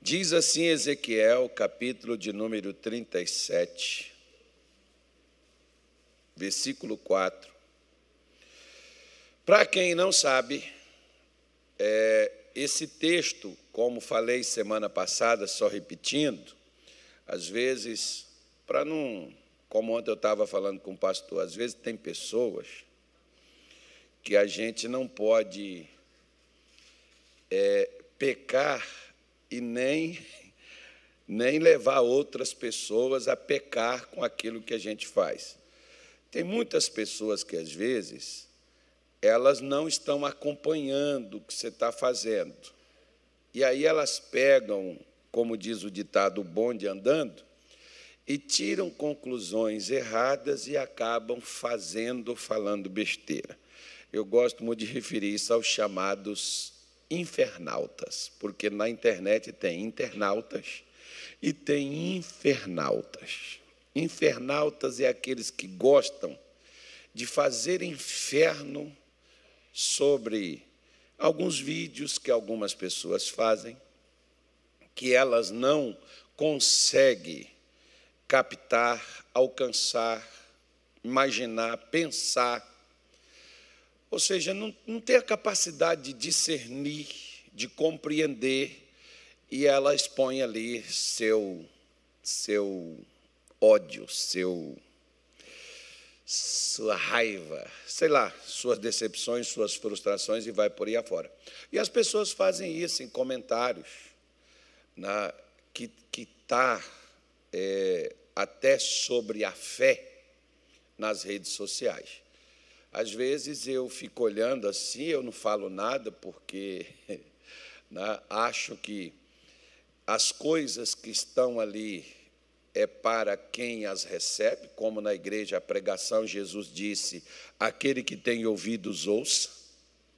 Diz assim Ezequiel, capítulo de número 37, versículo 4. Para quem não sabe, é, esse texto, como falei semana passada, só repetindo, às vezes, para não. Como ontem eu estava falando com o pastor, às vezes tem pessoas que a gente não pode é, pecar e nem, nem levar outras pessoas a pecar com aquilo que a gente faz. Tem muitas pessoas que, às vezes, elas não estão acompanhando o que você está fazendo. E aí elas pegam, como diz o ditado, o bonde andando, e tiram conclusões erradas e acabam fazendo, falando besteira. Eu gosto muito de referir isso aos chamados infernautas, porque na internet tem internautas e tem infernautas. Infernautas é aqueles que gostam de fazer inferno sobre alguns vídeos que algumas pessoas fazem, que elas não conseguem captar, alcançar, imaginar, pensar ou seja, não, não tem a capacidade de discernir, de compreender, e ela expõe ali seu, seu ódio, seu, sua raiva, sei lá, suas decepções, suas frustrações e vai por aí afora. E as pessoas fazem isso em comentários, na, que está é, até sobre a fé nas redes sociais. Às vezes eu fico olhando assim, eu não falo nada, porque né, acho que as coisas que estão ali é para quem as recebe, como na igreja a pregação, Jesus disse: aquele que tem ouvidos, ouça.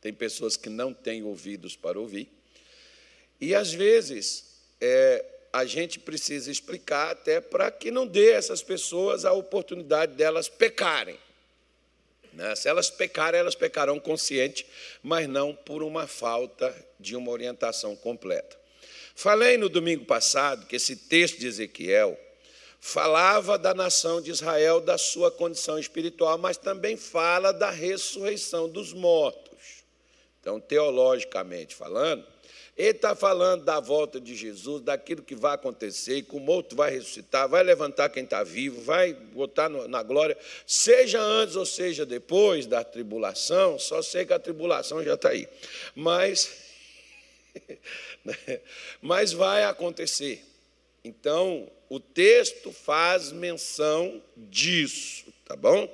Tem pessoas que não têm ouvidos para ouvir. E às vezes é, a gente precisa explicar até para que não dê essas pessoas a oportunidade delas pecarem. Né? Se elas pecarem, elas pecarão consciente, mas não por uma falta de uma orientação completa. Falei no domingo passado que esse texto de Ezequiel falava da nação de Israel, da sua condição espiritual, mas também fala da ressurreição dos mortos. Então, teologicamente falando, ele está falando da volta de Jesus, daquilo que vai acontecer, que o morto vai ressuscitar, vai levantar quem está vivo, vai botar na glória, seja antes ou seja depois da tribulação, só sei que a tribulação já está aí. Mas, mas vai acontecer. Então, o texto faz menção disso, tá bom?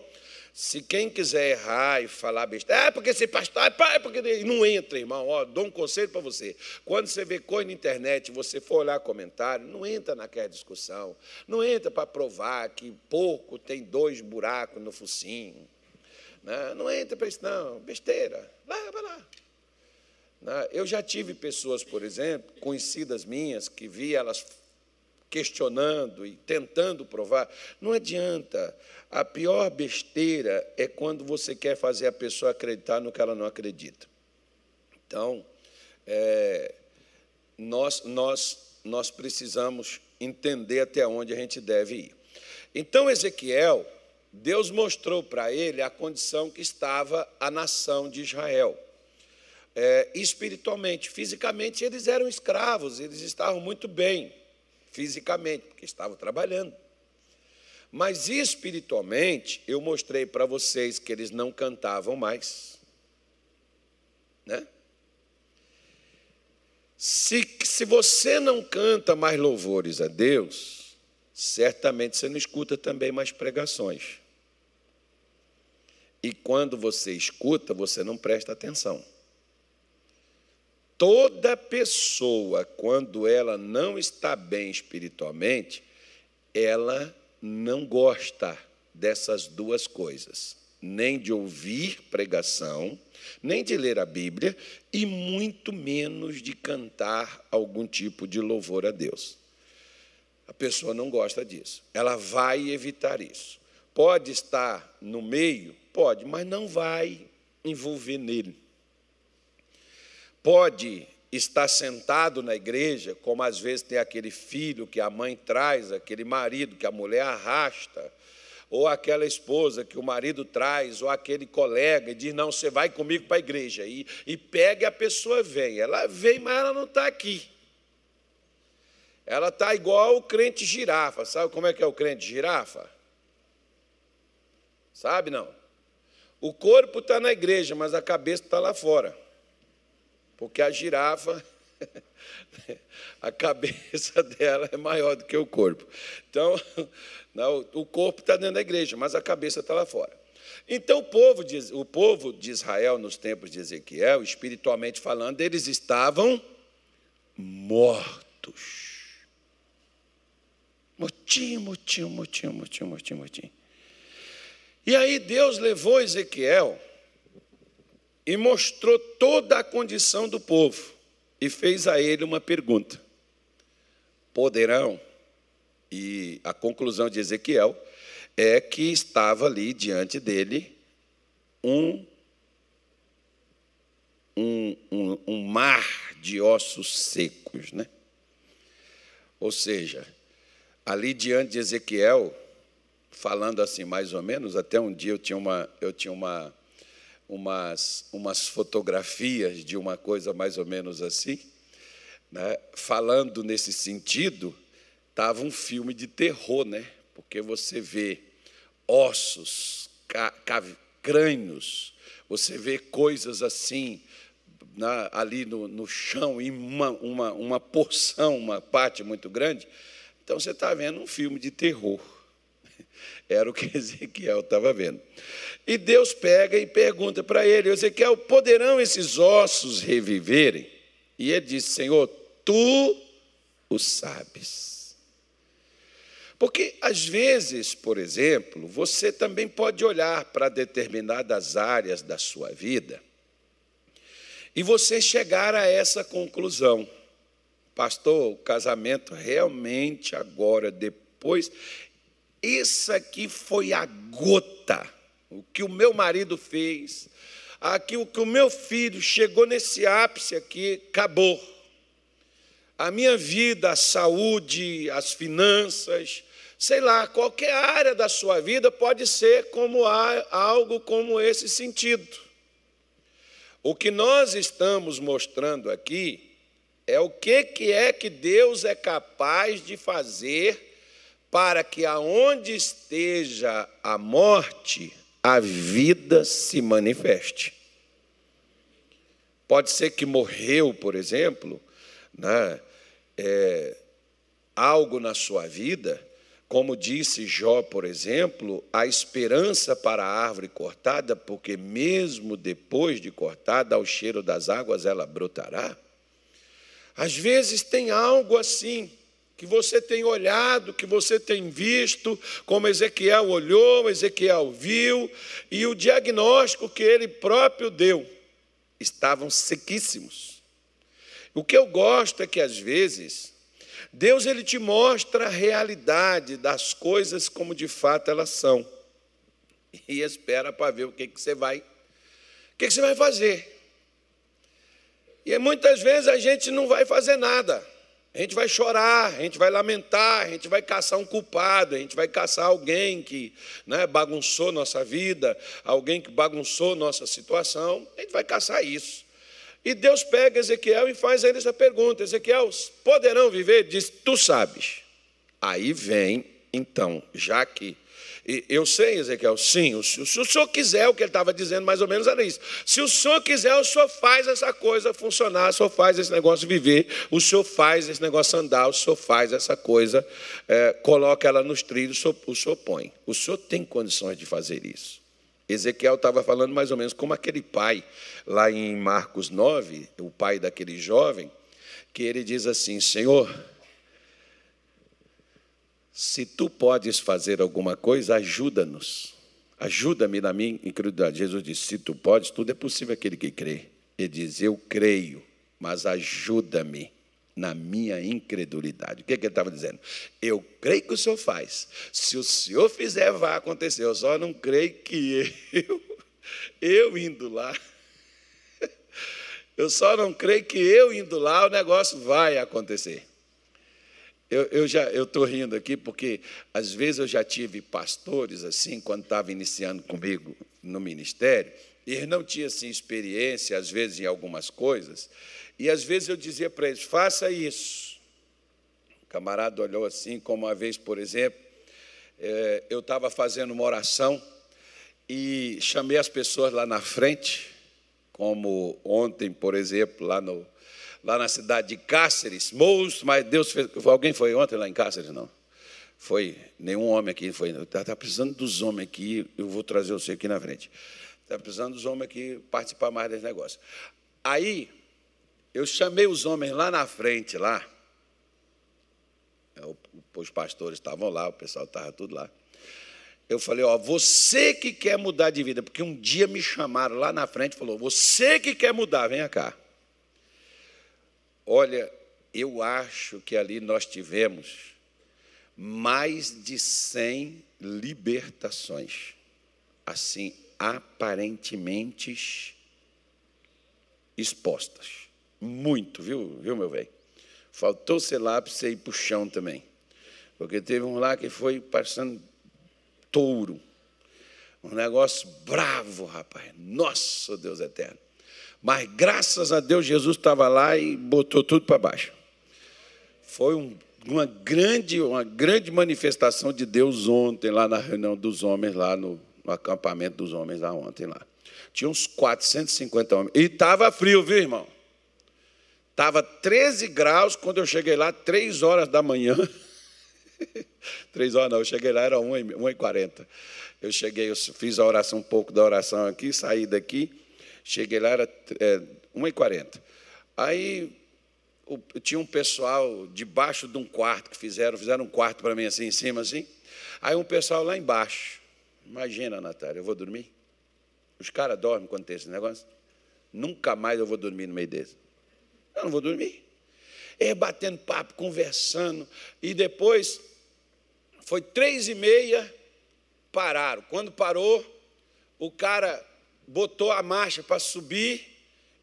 Se quem quiser errar e falar besteira, é porque esse pastor, é porque não entra, irmão. Ó, dou um conselho para você. Quando você vê coisa na internet, você for olhar comentário, não entra naquela discussão. Não entra para provar que porco tem dois buracos no focinho. Não, né? não entra para isso, não. Besteira. Lá, vai lá. Né? Eu já tive pessoas, por exemplo, conhecidas minhas, que vi elas questionando e tentando provar. Não adianta. A pior besteira é quando você quer fazer a pessoa acreditar no que ela não acredita. Então, é, nós, nós, nós precisamos entender até onde a gente deve ir. Então, Ezequiel, Deus mostrou para ele a condição que estava a nação de Israel. É, espiritualmente, fisicamente, eles eram escravos, eles estavam muito bem fisicamente, porque estavam trabalhando. Mas espiritualmente, eu mostrei para vocês que eles não cantavam mais. Né? Se, se você não canta mais louvores a Deus, certamente você não escuta também mais pregações. E quando você escuta, você não presta atenção. Toda pessoa, quando ela não está bem espiritualmente, ela não gosta dessas duas coisas, nem de ouvir pregação, nem de ler a Bíblia, e muito menos de cantar algum tipo de louvor a Deus. A pessoa não gosta disso, ela vai evitar isso. Pode estar no meio? Pode, mas não vai envolver nele pode está sentado na igreja, como às vezes tem aquele filho que a mãe traz, aquele marido que a mulher arrasta, ou aquela esposa que o marido traz, ou aquele colega e diz: Não, você vai comigo para a igreja. E, e pega e a pessoa vem. Ela vem, mas ela não está aqui. Ela está igual o crente girafa. Sabe como é que é o crente girafa? Sabe não? O corpo está na igreja, mas a cabeça está lá fora. Porque a girafa, a cabeça dela é maior do que o corpo. Então, não, o corpo está dentro da igreja, mas a cabeça está lá fora. Então, o povo, de, o povo de Israel, nos tempos de Ezequiel, espiritualmente falando, eles estavam mortos. Motim, motim, motim, motim, motim, motim. E aí Deus levou Ezequiel e mostrou toda a condição do povo e fez a ele uma pergunta: Poderão? E a conclusão de Ezequiel é que estava ali diante dele um, um, um, um mar de ossos secos, né? Ou seja, ali diante de Ezequiel, falando assim mais ou menos, até um dia eu tinha uma, eu tinha uma, umas, umas fotografias de uma coisa mais ou menos assim, né? falando nesse sentido, estava um filme de terror, né? porque você vê ossos, crânios, você vê coisas assim na, ali no, no chão, em uma, uma, uma porção, uma parte muito grande. Então você está vendo um filme de terror. Era o que Ezequiel estava vendo. E Deus pega e pergunta para ele: Ezequiel, poderão esses ossos reviverem? E ele disse: Senhor, tu o sabes. Porque às vezes, por exemplo, você também pode olhar para determinadas áreas da sua vida e você chegar a essa conclusão. Pastor, o casamento realmente agora, depois, isso aqui foi a gota, o que o meu marido fez, aqui o que o meu filho chegou nesse ápice aqui, acabou. A minha vida, a saúde, as finanças, sei lá, qualquer área da sua vida pode ser como algo como esse sentido. O que nós estamos mostrando aqui é o que, que é que Deus é capaz de fazer para que aonde esteja a morte, a vida se manifeste. Pode ser que morreu, por exemplo, né, é, algo na sua vida, como disse Jó, por exemplo, a esperança para a árvore cortada, porque mesmo depois de cortada, ao cheiro das águas ela brotará. Às vezes tem algo assim, que você tem olhado, que você tem visto, como Ezequiel olhou, Ezequiel viu, e o diagnóstico que ele próprio deu, estavam sequíssimos. O que eu gosto é que às vezes Deus ele te mostra a realidade das coisas como de fato elas são. E espera para ver o que, que você vai, o que, que você vai fazer. E muitas vezes a gente não vai fazer nada. A gente vai chorar, a gente vai lamentar, a gente vai caçar um culpado, a gente vai caçar alguém que né, bagunçou nossa vida, alguém que bagunçou nossa situação, a gente vai caçar isso. E Deus pega Ezequiel e faz a ele essa pergunta: Ezequiel, poderão viver? Diz, tu sabes. Aí vem, então, já que eu sei, Ezequiel, sim, se o senhor quiser, o que ele estava dizendo mais ou menos era isso. Se o senhor quiser, o senhor faz essa coisa funcionar, o senhor faz esse negócio viver, o senhor faz esse negócio andar, o senhor faz essa coisa, é, coloca ela nos trilhos, o senhor, o senhor põe. O senhor tem condições de fazer isso. Ezequiel estava falando mais ou menos como aquele pai, lá em Marcos 9, o pai daquele jovem, que ele diz assim: Senhor, se tu podes fazer alguma coisa, ajuda-nos. Ajuda-me na minha incredulidade. Jesus disse: Se tu podes, tudo é possível aquele que crê. Ele diz: Eu creio, mas ajuda-me na minha incredulidade. O que, é que ele estava dizendo? Eu creio que o Senhor faz. Se o Senhor fizer, vai acontecer. Eu só não creio que eu, eu indo lá, Eu só não creio que eu indo lá o negócio vai acontecer. Eu, eu já eu estou rindo aqui porque às vezes eu já tive pastores assim quando estava iniciando comigo no ministério e eles não tinham assim experiência às vezes em algumas coisas e às vezes eu dizia para eles faça isso. O camarada olhou assim como uma vez por exemplo é, eu estava fazendo uma oração e chamei as pessoas lá na frente como ontem por exemplo lá no lá na cidade de Cáceres, moço, mas Deus fez. Alguém foi ontem lá em Cáceres? Não. Foi, nenhum homem aqui foi. Está tá precisando dos homens aqui, eu vou trazer você aqui na frente. Está precisando dos homens aqui participar mais desse negócio. Aí, eu chamei os homens lá na frente, lá. É, os pastores estavam lá, o pessoal estava tudo lá. Eu falei, ó, você que quer mudar de vida, porque um dia me chamaram lá na frente e falou, você que quer mudar, venha cá. Olha, eu acho que ali nós tivemos mais de 100 libertações, assim, aparentemente expostas. Muito, viu, viu meu velho? Faltou, sei lá, para você ir para o chão também. Porque teve um lá que foi passando touro. Um negócio bravo, rapaz. Nossa, Deus eterno. Mas graças a Deus Jesus estava lá e botou tudo para baixo. Foi um, uma, grande, uma grande manifestação de Deus ontem, lá na reunião dos homens, lá no, no acampamento dos homens, lá ontem lá. Tinha uns 450 homens. E estava frio, viu, irmão? Estava 13 graus quando eu cheguei lá, 3 horas da manhã. 3 horas não, eu cheguei lá, era 1h40. Eu cheguei, eu fiz a oração, um pouco da oração aqui, saí daqui. Cheguei lá, era é, 1h40. Aí o, tinha um pessoal debaixo de um quarto que fizeram, fizeram um quarto para mim assim em cima, assim. Aí um pessoal lá embaixo. Imagina, Natália, eu vou dormir? Os caras dormem quando tem esse negócio? Nunca mais eu vou dormir no meio desse. Eu não vou dormir. É batendo papo, conversando. E depois, foi três e meia, pararam. Quando parou, o cara botou a marcha para subir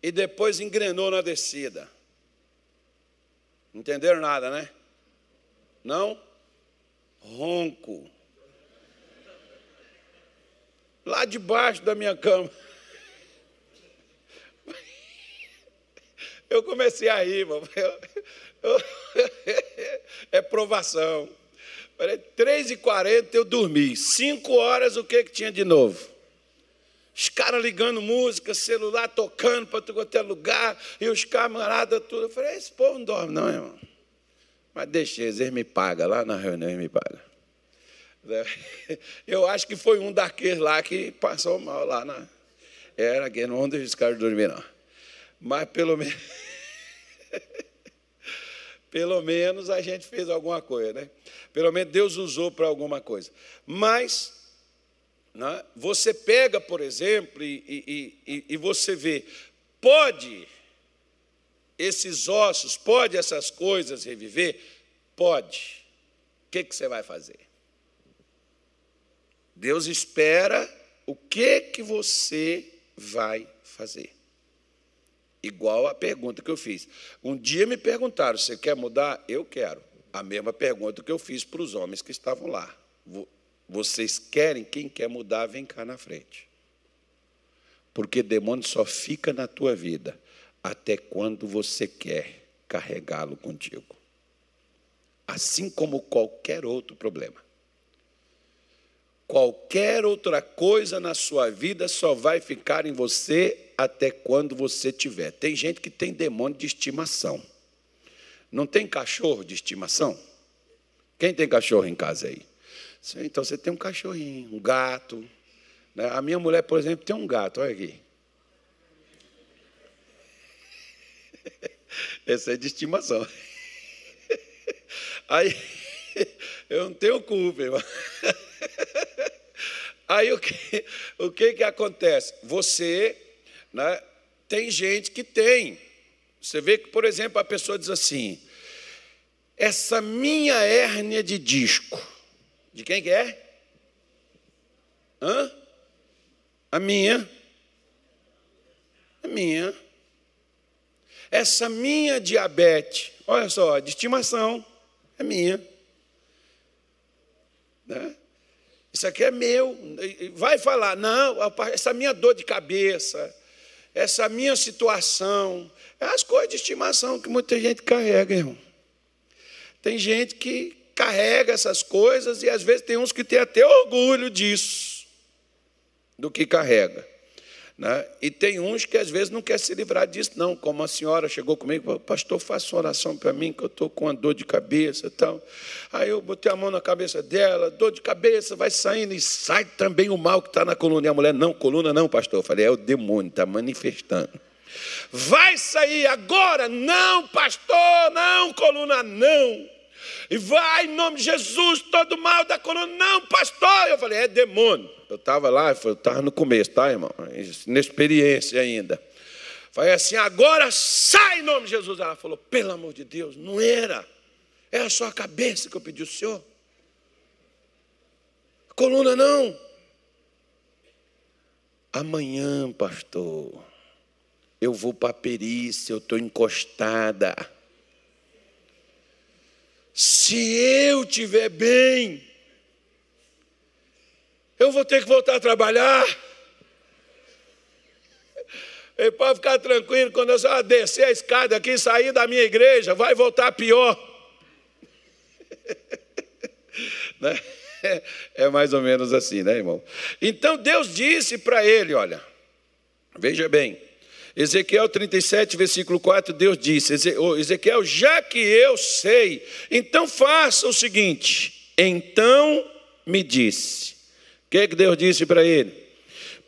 e depois engrenou na descida. Entenderam nada, né? Não? Ronco. Lá debaixo da minha cama. Eu comecei a rir, é provação. Três e quarenta eu dormi. Cinco horas, o que, que tinha de novo? Os caras ligando música, celular tocando para quanto é lugar, e os camaradas tudo. Eu falei, esse povo não dorme, não, irmão. Mas deixa eles, me pagam, lá na reunião eles me pagam. Eu acho que foi um daqueles lá que passou mal lá na. Era que não deixa os caras dormir, não. Mas pelo menos. pelo menos a gente fez alguma coisa, né? Pelo menos Deus usou para alguma coisa. Mas né? Você pega, por exemplo, e, e, e, e você vê, pode esses ossos, pode essas coisas reviver? Pode. O que, que você vai fazer? Deus espera o que, que você vai fazer. Igual a pergunta que eu fiz. Um dia me perguntaram: você quer mudar? Eu quero. A mesma pergunta que eu fiz para os homens que estavam lá. Vocês querem, quem quer mudar, vem cá na frente. Porque demônio só fica na tua vida até quando você quer carregá-lo contigo. Assim como qualquer outro problema. Qualquer outra coisa na sua vida só vai ficar em você até quando você tiver. Tem gente que tem demônio de estimação. Não tem cachorro de estimação? Quem tem cachorro em casa aí? Então você tem um cachorrinho, um gato. Né? A minha mulher, por exemplo, tem um gato, olha aqui. Esse é de estimação. Aí, eu não tenho culpa, irmão. Aí o que, o que, que acontece? Você, né, tem gente que tem. Você vê que, por exemplo, a pessoa diz assim: essa minha hérnia de disco de quem que é? Hã? A minha. A minha. essa minha diabetes, olha só, de estimação, é minha. Né? Isso aqui é meu. Vai falar, não, essa minha dor de cabeça, essa minha situação, é as coisas de estimação que muita gente carrega, irmão. Tem gente que carrega essas coisas e às vezes tem uns que têm até orgulho disso, do que carrega. Né? E tem uns que às vezes não quer se livrar disso, não. Como a senhora chegou comigo, falou, pastor, faça oração para mim, que eu estou com uma dor de cabeça tal. Aí eu botei a mão na cabeça dela, dor de cabeça, vai saindo e sai também o mal que está na coluna. E a mulher, não, coluna não, pastor. Eu falei, é o demônio, está manifestando. Vai sair agora? Não, pastor, não, coluna não. E vai em nome de Jesus, todo mal da coluna. Não, pastor. Eu falei, é demônio. Eu estava lá, eu estava no começo, tá, irmão? Inexperiência ainda. Falei assim, agora sai em nome de Jesus. Ela falou, pelo amor de Deus, não era. É só a cabeça que eu pedi ao senhor. Coluna não. Amanhã, pastor, eu vou para a perícia, eu estou encostada. Se eu estiver bem, eu vou ter que voltar a trabalhar. E pode ficar tranquilo, quando eu só descer a escada aqui, sair da minha igreja, vai voltar pior. né? É mais ou menos assim, né, irmão? Então Deus disse para ele: olha, veja bem, Ezequiel 37, versículo 4, Deus disse: Ezequiel, já que eu sei, então faça o seguinte. Então me disse: O que, é que Deus disse para ele?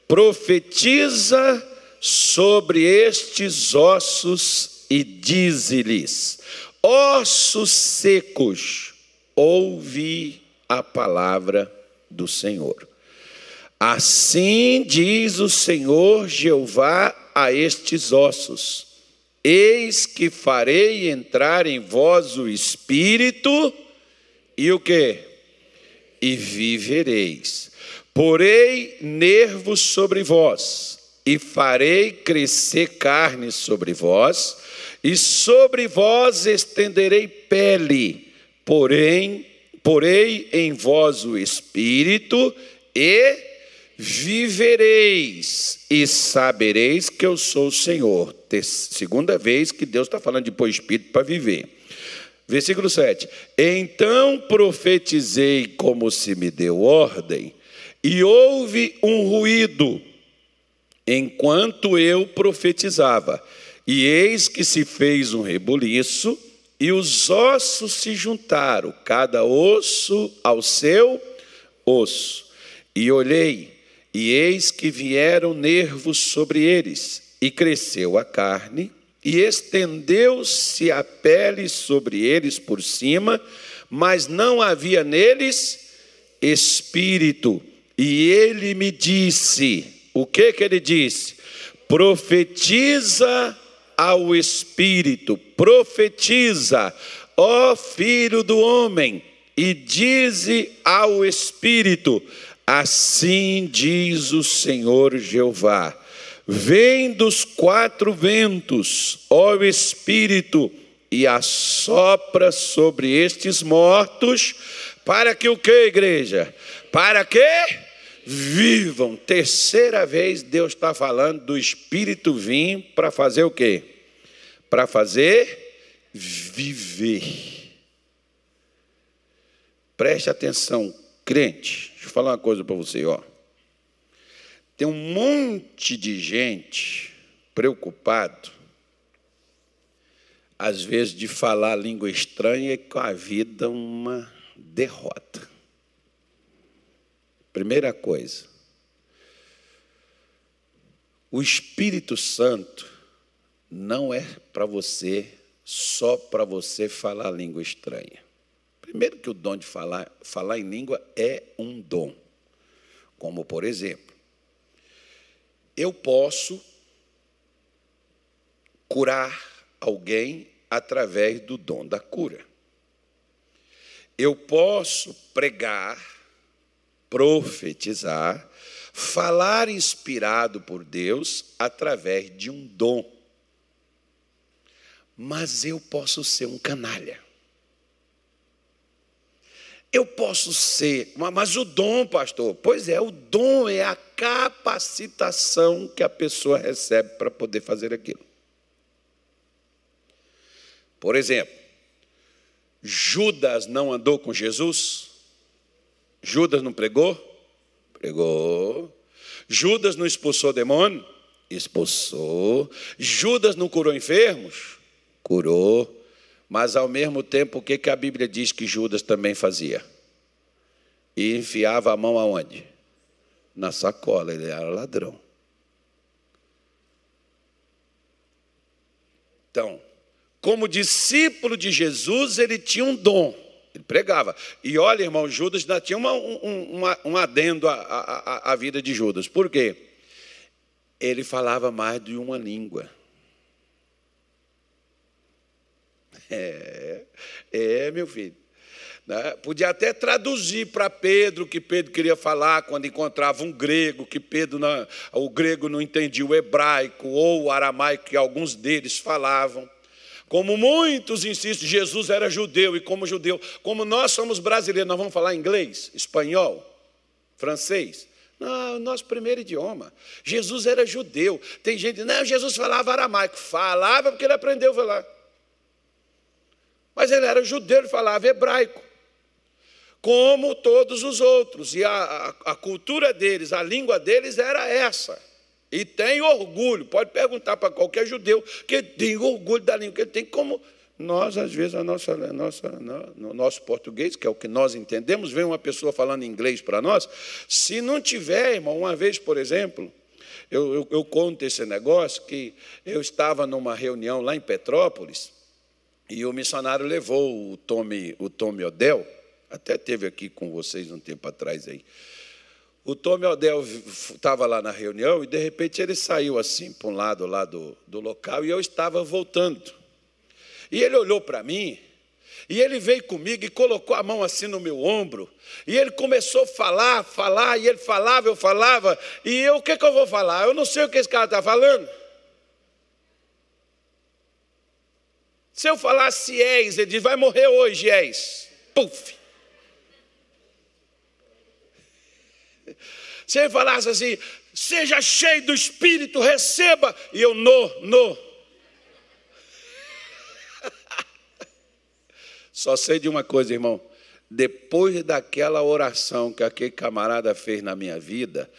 Profetiza sobre estes ossos e dize-lhes: Ossos secos, ouvi a palavra do Senhor. Assim diz o Senhor Jeová a estes ossos: Eis que farei entrar em vós o espírito e o que? E vivereis. Porei nervos sobre vós e farei crescer carne sobre vós, e sobre vós estenderei pele, porém, porei em vós o espírito e vivereis e sabereis que eu sou o Senhor. Segunda vez que Deus está falando de pôr espírito para viver. Versículo 7: Então profetizei como se me deu ordem, e houve um ruído enquanto eu profetizava, e eis que se fez um rebuliço, e os ossos se juntaram, cada osso ao seu osso. E olhei, e eis que vieram nervos sobre eles, e cresceu a carne, e estendeu-se a pele sobre eles por cima, mas não havia neles espírito. E ele me disse: o que que ele disse? Profetiza ao espírito, profetiza, ó filho do homem, e dize ao espírito: Assim diz o Senhor Jeová: Vem dos quatro ventos, ó Espírito, e assopra sobre estes mortos, para que o que, igreja? Para que vivam. Terceira vez Deus está falando do Espírito vir para fazer o quê? Para fazer viver. Preste atenção, crente, deixa eu falar uma coisa para você, ó. Tem um monte de gente preocupado, às vezes, de falar língua estranha e com a vida uma derrota. Primeira coisa, o Espírito Santo não é para você só para você falar língua estranha. Primeiro que o dom de falar, falar em língua é um dom. Como, por exemplo, eu posso curar alguém através do dom da cura. Eu posso pregar, profetizar, falar inspirado por Deus através de um dom. mas eu posso ser um canalha. Eu posso ser, mas o dom, pastor, pois é, o dom é a capacitação que a pessoa recebe para poder fazer aquilo. Por exemplo, Judas não andou com Jesus? Judas não pregou? Pregou. Judas não expulsou demônio? Expulsou. Judas não curou enfermos? Curou. Mas ao mesmo tempo, o que, que a Bíblia diz que Judas também fazia? E enfiava a mão aonde? Na sacola, ele era ladrão. Então, como discípulo de Jesus, ele tinha um dom, ele pregava. E olha, irmão, Judas ainda tinha uma, um, uma, um adendo à, à, à vida de Judas. Por quê? Ele falava mais de uma língua. É, é meu filho. Né? Podia até traduzir para Pedro o que Pedro queria falar quando encontrava um grego, que Pedro não, o grego não entendia o hebraico ou o aramaico que alguns deles falavam. Como muitos insistem, Jesus era judeu e como judeu, como nós somos brasileiros, nós vamos falar inglês, espanhol, francês. Não, nosso primeiro idioma. Jesus era judeu. Tem gente, não, Jesus falava aramaico. Falava porque ele aprendeu a falar. Mas ele era judeu, ele falava hebraico, como todos os outros. E a, a, a cultura deles, a língua deles era essa. E tem orgulho. Pode perguntar para qualquer judeu que tem orgulho da língua que ele tem, como nós, às vezes, a nossa, a nossa, no nosso português, que é o que nós entendemos, vem uma pessoa falando inglês para nós. Se não tiver, irmão, uma vez, por exemplo, eu, eu, eu conto esse negócio que eu estava numa reunião lá em Petrópolis e o missionário levou o Tommy, o Tommy Odell, até teve aqui com vocês um tempo atrás aí. O Tommy Odell estava lá na reunião e de repente ele saiu assim para um lado lá do, do local e eu estava voltando. E ele olhou para mim e ele veio comigo e colocou a mão assim no meu ombro. E ele começou a falar, falar, e ele falava, eu falava. E eu, o que, que eu vou falar? Eu não sei o que esse cara está falando. Se eu falasse és, ele diz, vai morrer hoje, és. Puf. Se ele falasse assim, seja cheio do Espírito, receba, e eu, no, no. Só sei de uma coisa, irmão. Depois daquela oração que aquele camarada fez na minha vida,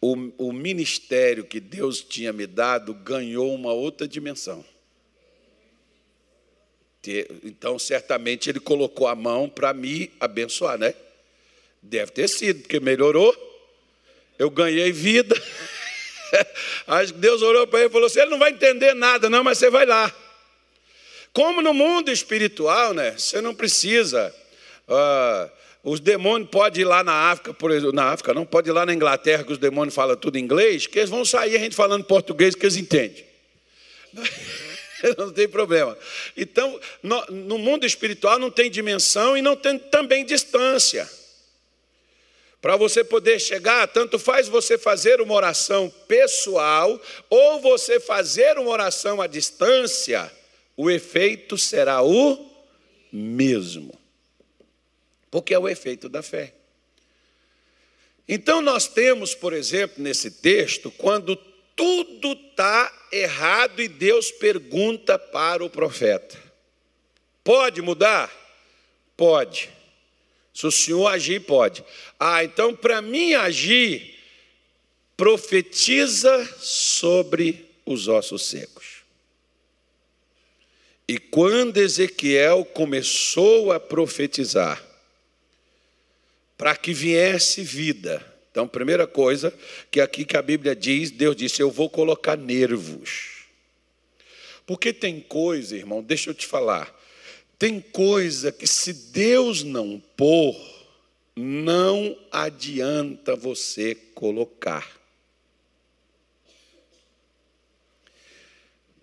o, o ministério que Deus tinha me dado ganhou uma outra dimensão. Então, certamente, ele colocou a mão para me abençoar, né? Deve ter sido, porque melhorou. Eu ganhei vida. Acho que Deus olhou para ele e falou assim: ele não vai entender nada, não, mas você vai lá. Como no mundo espiritual, né? Você não precisa. Uh, os demônios podem ir lá na África, por exemplo, na África, não pode ir lá na Inglaterra, que os demônios falam tudo inglês, que eles vão sair a gente falando português que eles entendem. não tem problema. Então, no, no, mundo espiritual não tem dimensão e não tem também distância. Para você poder chegar, tanto faz você fazer uma oração pessoal ou você fazer uma oração à distância, o efeito será o mesmo. Porque é o efeito da fé. Então, nós temos, por exemplo, nesse texto, quando tudo está errado e Deus pergunta para o profeta: Pode mudar? Pode. Se o senhor agir, pode. Ah, então para mim agir, profetiza sobre os ossos secos. E quando Ezequiel começou a profetizar, para que viesse vida, então, primeira coisa que aqui que a Bíblia diz, Deus disse: Eu vou colocar nervos. Porque tem coisa, irmão, deixa eu te falar. Tem coisa que se Deus não pôr, não adianta você colocar.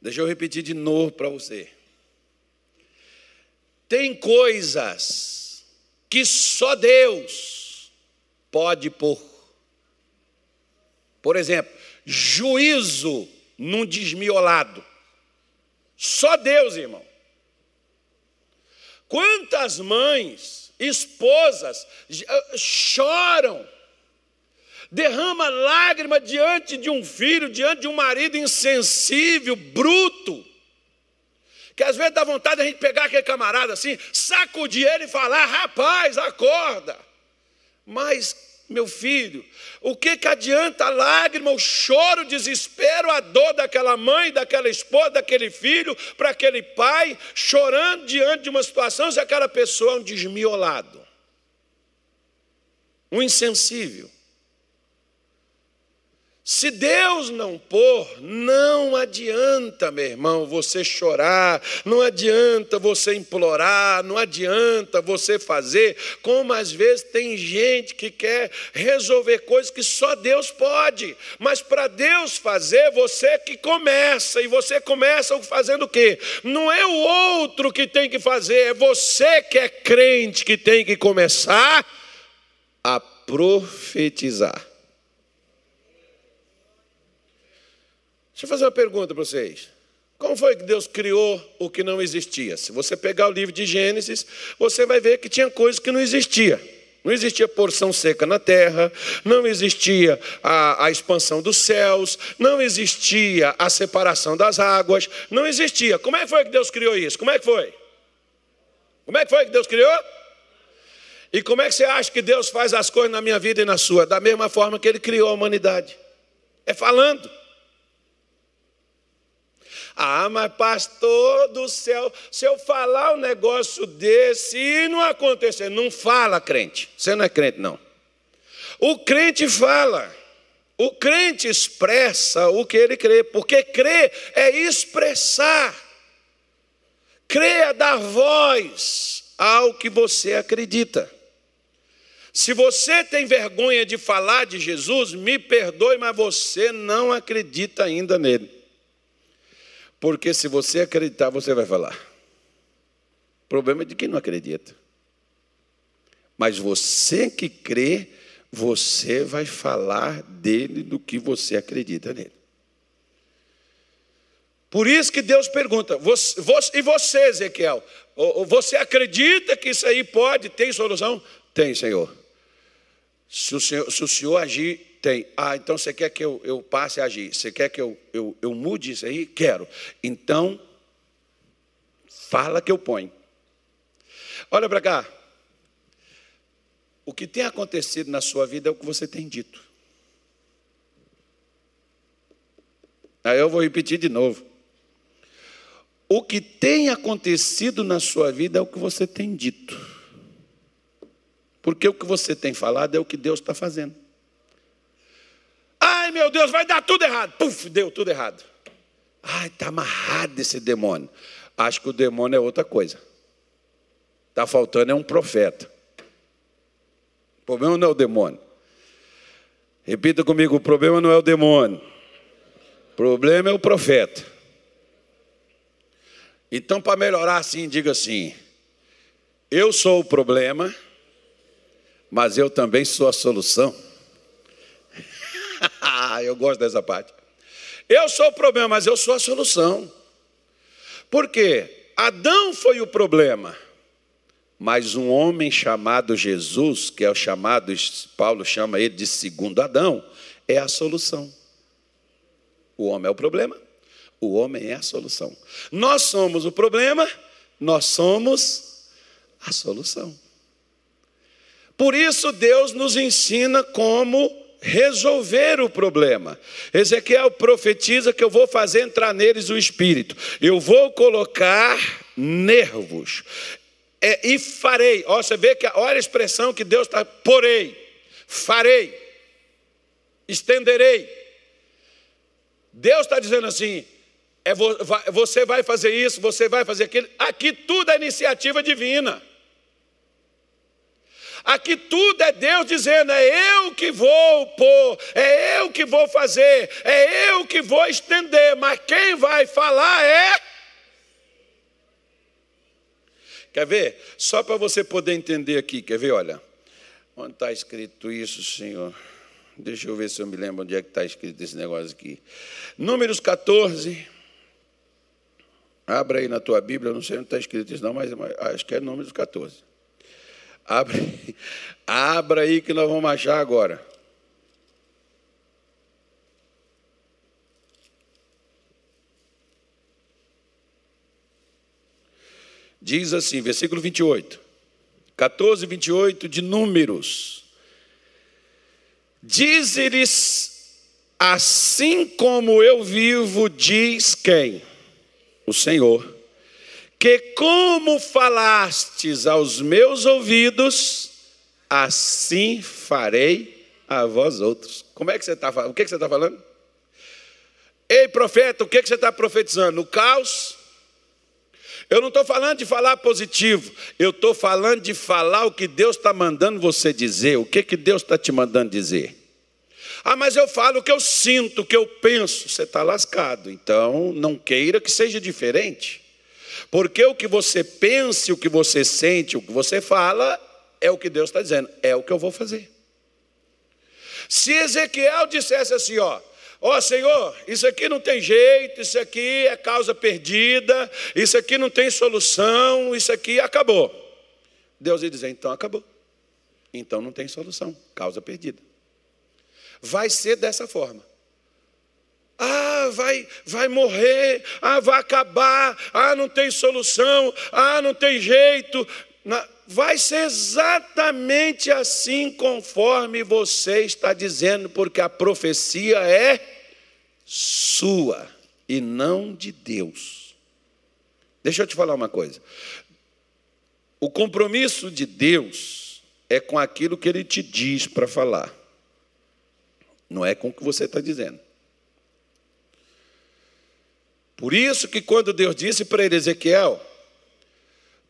Deixa eu repetir de novo para você. Tem coisas que só Deus pode pôr por exemplo, juízo num desmiolado. Só Deus, irmão. Quantas mães, esposas eh, choram, derrama lágrima diante de um filho, diante de um marido insensível, bruto, que às vezes dá vontade de a gente pegar aquele camarada assim, sacudir ele e falar: rapaz, acorda. Mas meu filho, o que, que adianta a lágrima, o choro, o desespero, a dor daquela mãe, daquela esposa, daquele filho, para aquele pai, chorando diante de uma situação, se aquela pessoa é um desmiolado, um insensível. Se Deus não pôr, não adianta, meu irmão, você chorar, não adianta você implorar, não adianta você fazer, como às vezes tem gente que quer resolver coisas que só Deus pode, mas para Deus fazer, você que começa, e você começa fazendo o quê? Não é o outro que tem que fazer, é você que é crente que tem que começar a profetizar. Deixa eu fazer uma pergunta para vocês. Como foi que Deus criou o que não existia? Se você pegar o livro de Gênesis, você vai ver que tinha coisas que não existia. Não existia porção seca na terra, não existia a, a, expansão dos céus, não existia a separação das águas, não existia. Como é que foi que Deus criou isso? Como é que foi? Como é que foi que Deus criou? E como é que você acha que Deus faz as coisas na minha vida e na sua? Da mesma forma que Ele criou a humanidade. É falando. Ah, mas pastor do céu, se eu falar um negócio desse e não acontecer, não fala, crente. Você não é crente, não. O crente fala. O crente expressa o que ele crê, porque crer é expressar. Crer é dar voz ao que você acredita. Se você tem vergonha de falar de Jesus, me perdoe, mas você não acredita ainda nele. Porque se você acreditar, você vai falar. O problema é de quem não acredita. Mas você que crê, você vai falar dele do que você acredita nele. Por isso que Deus pergunta, você, você, e você, Ezequiel? Você acredita que isso aí pode, tem solução? Tem, Senhor. Se o Senhor, se o senhor agir, tem. Ah, então você quer que eu, eu passe a agir? Você quer que eu, eu, eu mude isso aí? Quero. Então, fala que eu ponho. Olha para cá. O que tem acontecido na sua vida é o que você tem dito. Aí eu vou repetir de novo. O que tem acontecido na sua vida é o que você tem dito. Porque o que você tem falado é o que Deus está fazendo. Meu Deus, vai dar tudo errado. Puf, deu tudo errado. Ai, está amarrado esse demônio. Acho que o demônio é outra coisa. Está faltando é um profeta. O problema não é o demônio. Repita comigo: o problema não é o demônio. O problema é o profeta. Então, para melhorar assim, diga assim: eu sou o problema, mas eu também sou a solução. eu gosto dessa parte. Eu sou o problema, mas eu sou a solução. Por quê? Adão foi o problema, mas um homem chamado Jesus, que é o chamado, Paulo chama ele de segundo Adão, é a solução. O homem é o problema, o homem é a solução. Nós somos o problema, nós somos a solução. Por isso Deus nos ensina como resolver o problema. Ezequiel profetiza que eu vou fazer entrar neles o espírito. Eu vou colocar nervos. É, e farei. Ó, você vê que olha a expressão que Deus está. Porei, farei, estenderei. Deus está dizendo assim: é, você vai fazer isso, você vai fazer aquilo. Aqui tudo é iniciativa divina. Aqui tudo é Deus dizendo: é eu que vou pôr, é eu que vou fazer, é eu que vou estender, mas quem vai falar é. Quer ver? Só para você poder entender aqui, quer ver? Olha, onde está escrito isso, Senhor? Deixa eu ver se eu me lembro onde é que está escrito esse negócio aqui. Números 14. Abra aí na tua Bíblia, não sei onde está escrito isso, não, mas acho que é Números 14. Abre, abra aí que nós vamos achar agora. Diz assim, versículo 28, 14, 28 de Números. Diz-lhes, assim como eu vivo, diz quem? O Senhor, que como falastes aos meus ouvidos, assim farei a vós outros. Como é que você está falando? O que, que você está falando? Ei, profeta, o que, que você está profetizando? O caos? Eu não estou falando de falar positivo, eu estou falando de falar o que Deus está mandando você dizer. O que, que Deus está te mandando dizer? Ah, mas eu falo o que eu sinto, o que eu penso. Você está lascado. Então, não queira que seja diferente. Porque o que você pensa, o que você sente, o que você fala, é o que Deus está dizendo. É o que eu vou fazer. Se Ezequiel dissesse assim, ó, Ó oh, Senhor, isso aqui não tem jeito, isso aqui é causa perdida, isso aqui não tem solução, isso aqui acabou. Deus ia dizer: então acabou. Então não tem solução, causa perdida. Vai ser dessa forma. Ah, vai, vai morrer, ah, vai acabar, ah, não tem solução, ah, não tem jeito. Vai ser exatamente assim conforme você está dizendo, porque a profecia é sua e não de Deus. Deixa eu te falar uma coisa. O compromisso de Deus é com aquilo que ele te diz para falar, não é com o que você está dizendo. Por isso que quando Deus disse para ele, Ezequiel,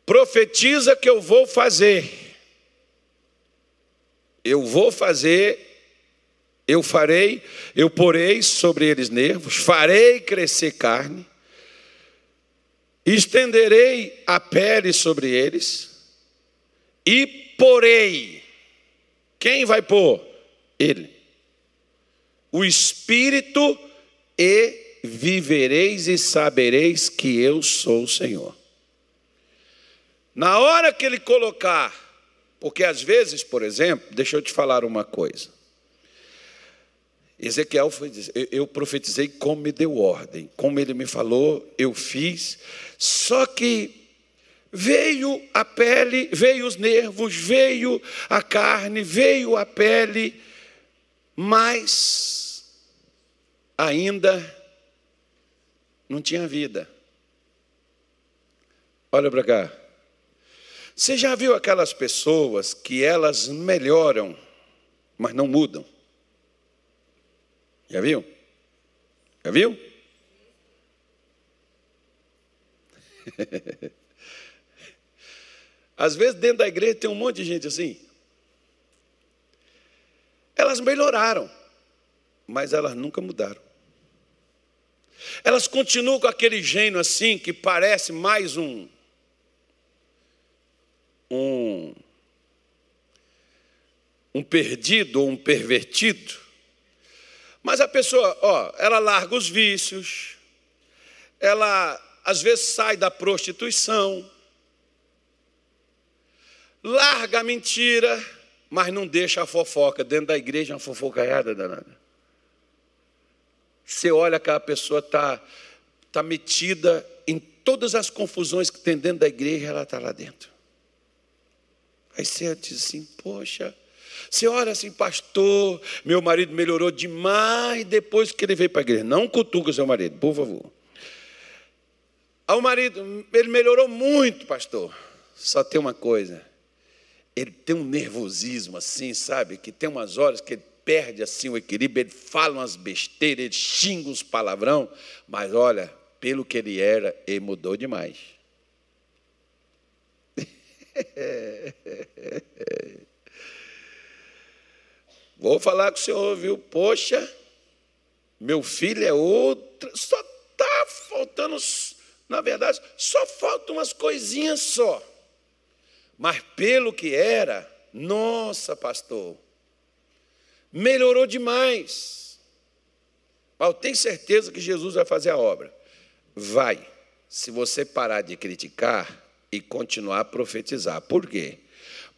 profetiza que eu vou fazer, eu vou fazer eu farei, eu porei sobre eles nervos, farei crescer carne, estenderei a pele sobre eles e porei. Quem vai pôr? Ele. O espírito e vivereis e sabereis que eu sou o Senhor. Na hora que ele colocar, porque às vezes, por exemplo, deixa eu te falar uma coisa. Ezequiel foi dizer, eu profetizei como me deu ordem, como ele me falou, eu fiz. Só que veio a pele, veio os nervos, veio a carne, veio a pele, mas ainda não tinha vida. Olha para cá. Você já viu aquelas pessoas que elas melhoram, mas não mudam? Já viu? Já viu? Às vezes dentro da igreja tem um monte de gente assim. Elas melhoraram, mas elas nunca mudaram. Elas continuam com aquele gênio assim que parece mais um um um perdido ou um pervertido. Mas a pessoa, ó, ela larga os vícios, ela às vezes sai da prostituição, larga a mentira, mas não deixa a fofoca. Dentro da igreja, uma fofocaiada danada. Você olha que a pessoa está tá metida em todas as confusões que tem dentro da igreja, ela está lá dentro. Aí você diz assim: Poxa, você olha assim, pastor, meu marido melhorou demais depois que ele veio para a igreja. Não cutuca seu marido, por favor. Ao ah, marido, ele melhorou muito, pastor. Só tem uma coisa. Ele tem um nervosismo assim, sabe? Que tem umas horas que ele perde assim o equilíbrio, ele fala umas besteiras, ele xinga uns palavrão, mas olha, pelo que ele era, ele mudou demais. Vou falar com o senhor, viu? Poxa, meu filho é outro. Só está faltando, na verdade, só faltam umas coisinhas só. Mas pelo que era, nossa, pastor, melhorou demais. Eu tenho certeza que Jesus vai fazer a obra. Vai. se você parar de criticar e continuar a profetizar. Por quê?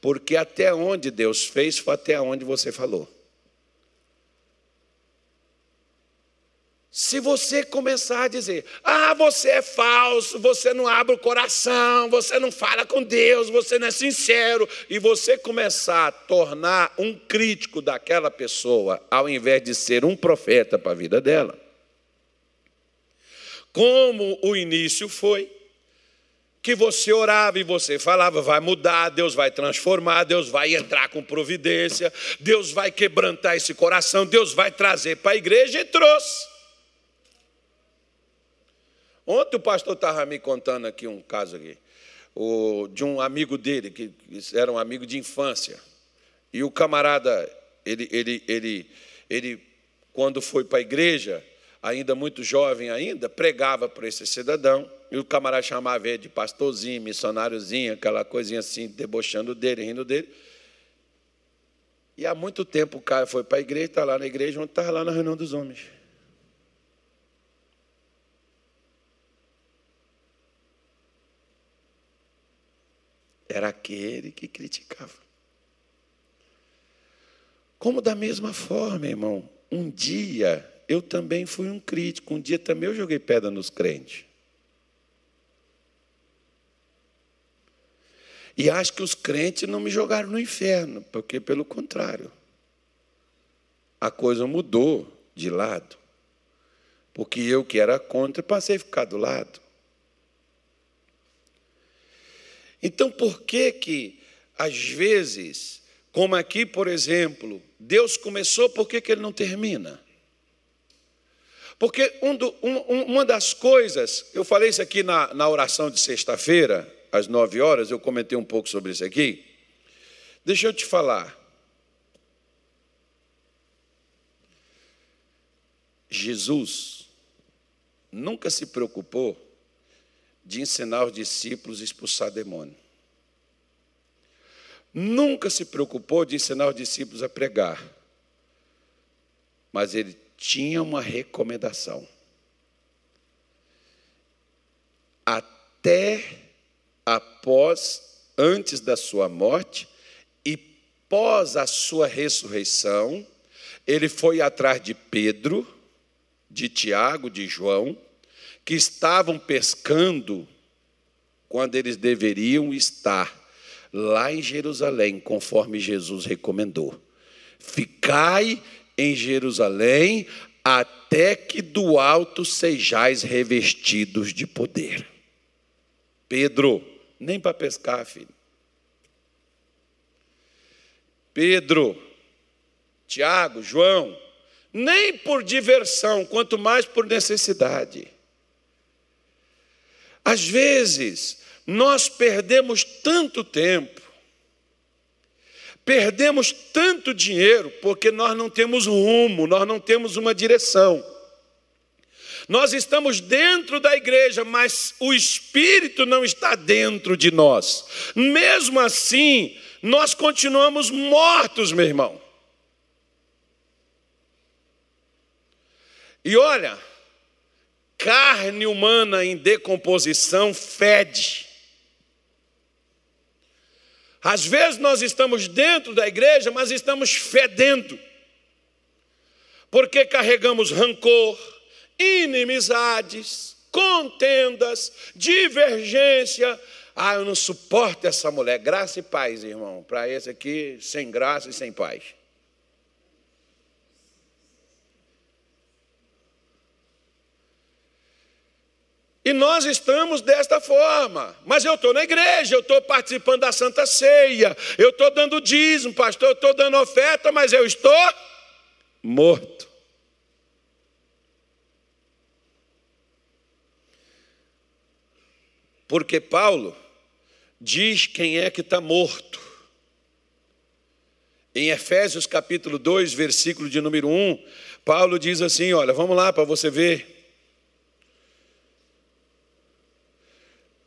Porque até onde Deus fez foi até onde você falou. Se você começar a dizer, ah, você é falso, você não abre o coração, você não fala com Deus, você não é sincero, e você começar a tornar um crítico daquela pessoa, ao invés de ser um profeta para a vida dela, como o início foi, que você orava e você falava, vai mudar, Deus vai transformar, Deus vai entrar com providência, Deus vai quebrantar esse coração, Deus vai trazer para a igreja e trouxe. Ontem o pastor estava me contando aqui um caso aqui, o, de um amigo dele, que era um amigo de infância. E o camarada, ele, ele, ele, ele quando foi para a igreja, ainda muito jovem ainda, pregava para esse cidadão, e o camarada chamava ele de pastorzinho, missionáriozinho, aquela coisinha assim, debochando dele, rindo dele. E há muito tempo o cara foi para a igreja, está lá na igreja, onde estava lá na reunião dos homens. Era aquele que criticava. Como da mesma forma, irmão, um dia eu também fui um crítico, um dia também eu joguei pedra nos crentes. E acho que os crentes não me jogaram no inferno, porque pelo contrário, a coisa mudou de lado. Porque eu que era contra passei a ficar do lado. Então, por que que, às vezes, como aqui, por exemplo, Deus começou, por que, que ele não termina? Porque um do, um, uma das coisas, eu falei isso aqui na, na oração de sexta-feira, às nove horas, eu comentei um pouco sobre isso aqui. Deixa eu te falar. Jesus nunca se preocupou de ensinar os discípulos a expulsar demônio. Nunca se preocupou de ensinar os discípulos a pregar. Mas ele tinha uma recomendação. Até após, antes da sua morte e pós a sua ressurreição, ele foi atrás de Pedro, de Tiago, de João, que estavam pescando quando eles deveriam estar lá em Jerusalém, conforme Jesus recomendou. Ficai em Jerusalém até que do alto sejais revestidos de poder. Pedro, nem para pescar, filho. Pedro, Tiago, João, nem por diversão, quanto mais por necessidade. Às vezes, nós perdemos tanto tempo, perdemos tanto dinheiro, porque nós não temos rumo, nós não temos uma direção. Nós estamos dentro da igreja, mas o Espírito não está dentro de nós. Mesmo assim, nós continuamos mortos, meu irmão. E olha, carne humana em decomposição fede. Às vezes nós estamos dentro da igreja, mas estamos fedendo, porque carregamos rancor, inimizades, contendas, divergência. Ah, eu não suporto essa mulher. Graça e paz, irmão. Para esse aqui, sem graça e sem paz. E nós estamos desta forma. Mas eu estou na igreja, eu estou participando da Santa Ceia, eu estou dando dízimo, pastor, eu estou dando oferta, mas eu estou morto. Porque Paulo diz quem é que está morto. Em Efésios capítulo 2, versículo de número 1, Paulo diz assim: olha, vamos lá para você ver.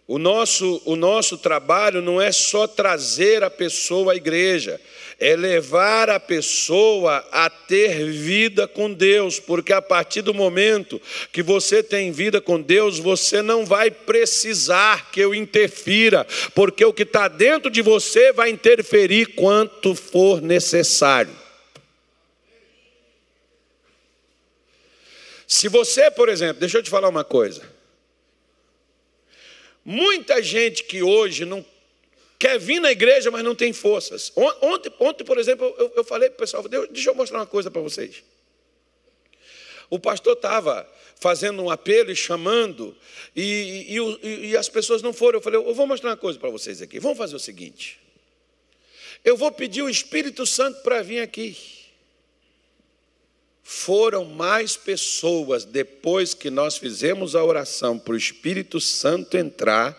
O nosso, o nosso trabalho não é só trazer a pessoa à igreja, é levar a pessoa a ter vida com Deus, porque a partir do momento que você tem vida com Deus, você não vai precisar que eu interfira, porque o que está dentro de você vai interferir quanto for necessário. Se você, por exemplo, deixa eu te falar uma coisa. Muita gente que hoje não quer vir na igreja, mas não tem forças. Ontem, ontem por exemplo, eu, eu falei para o pessoal, deixa eu mostrar uma coisa para vocês. O pastor estava fazendo um apelo e chamando, e, e, e, as pessoas não foram. Eu falei, eu vou mostrar uma coisa para vocês aqui. Vamos fazer o seguinte. Eu vou pedir o Espírito Santo para vir aqui foram mais pessoas depois que nós fizemos a oração para o Espírito Santo entrar,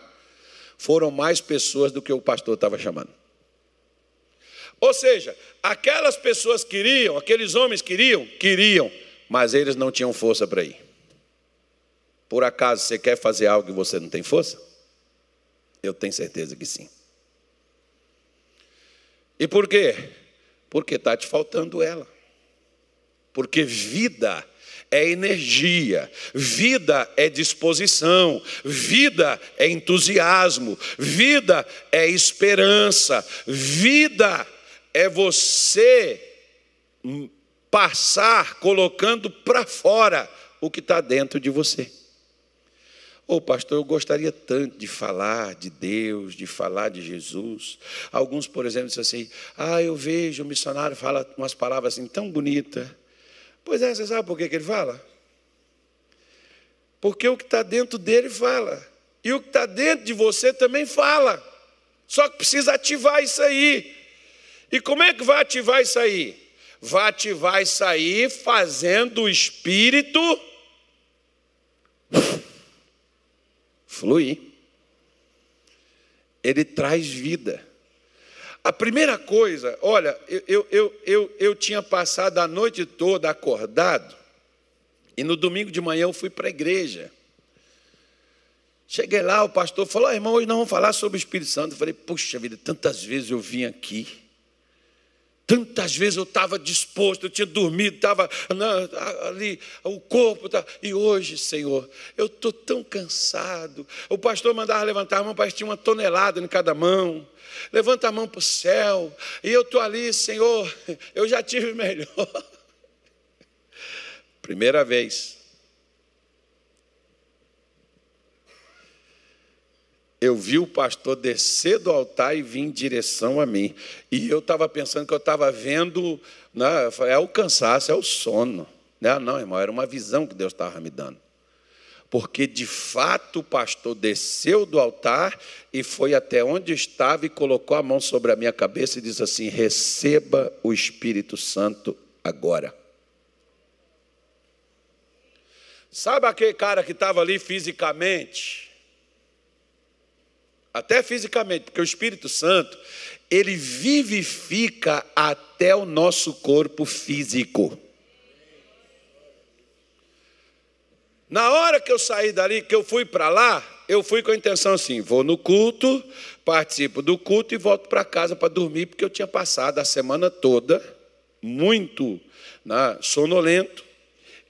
foram mais pessoas do que o pastor estava chamando. Ou seja, aquelas pessoas queriam, aqueles homens queriam, queriam, mas eles não tinham força para ir. Por acaso você quer fazer algo e você não tem força? Eu tenho certeza que sim. E por quê? Porque está te faltando ela porque vida é energia, vida é disposição, vida é entusiasmo, vida é esperança, vida é você passar colocando para fora o que está dentro de você. Ô oh, pastor, eu gostaria tanto de falar de Deus, de falar de Jesus. Alguns, por exemplo, dizem assim: ah, eu vejo o missionário fala umas palavras assim tão bonitas. Pois é, você sabe por que, ele fala? Porque o que está dentro dele fala. E o que está dentro de você também fala. Só que precisa ativar isso aí. E como é que vai ativar isso aí? Vai ativar isso aí fazendo o espírito fluir. Ele traz vida. A primeira coisa, olha, eu, eu, eu, eu, tinha passado a noite toda acordado, e no domingo de manhã eu fui para a igreja. Cheguei lá, o pastor falou: oh, irmão, hoje nós vamos falar sobre o Espírito Santo. Eu falei: puxa vida, tantas vezes eu vim aqui. Tantas vezes eu estava disposto, eu tinha dormido, estava ali, o corpo, tá, e hoje, Senhor, eu estou tão cansado. O pastor mandava levantar a mão, parece que tinha uma tonelada em cada mão. Levanta a mão para o céu, e eu estou ali, Senhor, eu já tive melhor. Primeira vez. Eu vi o pastor descer do altar e vir em direção a mim. E eu estava pensando que eu estava vendo, né, é o cansaço, é o sono. Não, não, irmão, era uma visão que Deus estava me dando. Porque de fato o pastor desceu do altar e foi até onde estava e colocou a mão sobre a minha cabeça e disse assim: Receba o Espírito Santo agora. Sabe aquele cara que estava ali fisicamente? Até fisicamente, porque o Espírito Santo, ele vivifica até o nosso corpo físico. Na hora que eu saí dali, que eu fui para lá, eu fui com a intenção assim: vou no culto, participo do culto e volto para casa para dormir, porque eu tinha passado a semana toda muito né, sonolento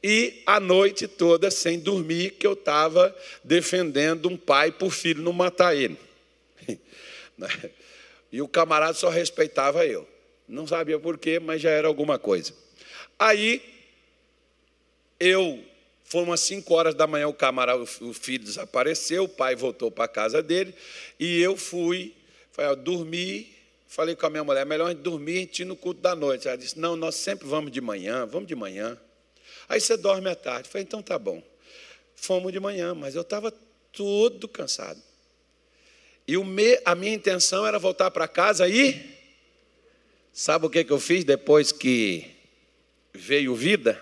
e a noite toda sem dormir, que eu estava defendendo um pai por filho não matar ele. Né? E o camarada só respeitava eu. Não sabia porquê, mas já era alguma coisa. Aí, eu, foi umas 5 horas da manhã, o camarada, o filho desapareceu, o pai voltou para a casa dele, e eu fui, falei, dormi, falei com a minha mulher, melhor a gente dormir e no culto da noite. Ela disse, não, nós sempre vamos de manhã, vamos de manhã. Aí você dorme à tarde. falei, então tá bom. Fomos de manhã, mas eu estava todo cansado. E me, a minha intenção era voltar para casa e. Sabe o que, que eu fiz depois que veio vida?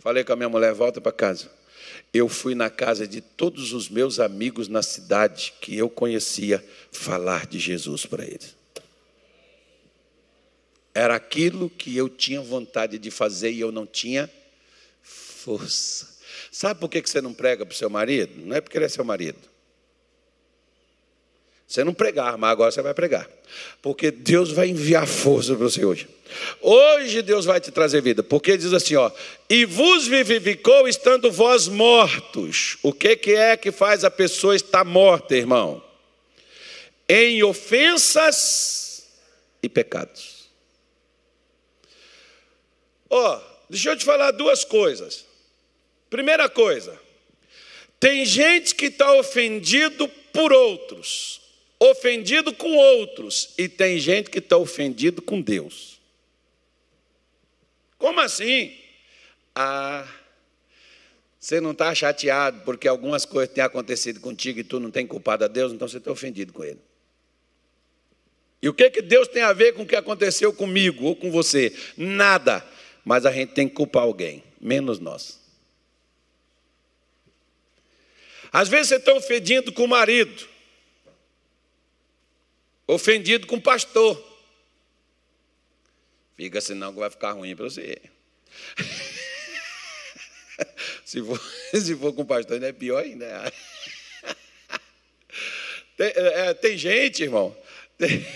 Falei com a minha mulher: volta para casa. Eu fui na casa de todos os meus amigos na cidade que eu conhecia falar de Jesus para eles. Era aquilo que eu tinha vontade de fazer e eu não tinha força. Sabe por que você não prega para o seu marido? Não é porque ele é seu marido. Você não pregar, mas agora você vai pregar. Porque Deus vai enviar força para você hoje. Hoje Deus vai te trazer vida. Porque diz assim, ó, e vos vivificou estando vós mortos. O que, que é que faz a pessoa estar morta, irmão? Em ofensas e pecados. Ó, deixa eu te falar duas coisas. Primeira coisa, tem gente que está ofendido por outros ofendido com outros e tem gente que está ofendido com Deus. Como assim? Ah, você não está chateado porque algumas coisas têm acontecido contigo e tu não tem culpado a Deus, então você está ofendido com Ele. E o que, que Deus tem a ver com o que aconteceu comigo ou com você? Nada. Mas a gente tem que culpar alguém, menos nós. Às vezes você está ofendido com o marido ofendido com o pastor. Fica senão que vai ficar ruim para você. se, for, se for com o pastor, ainda é pior ainda. Tem, é, tem gente, irmão. Tem,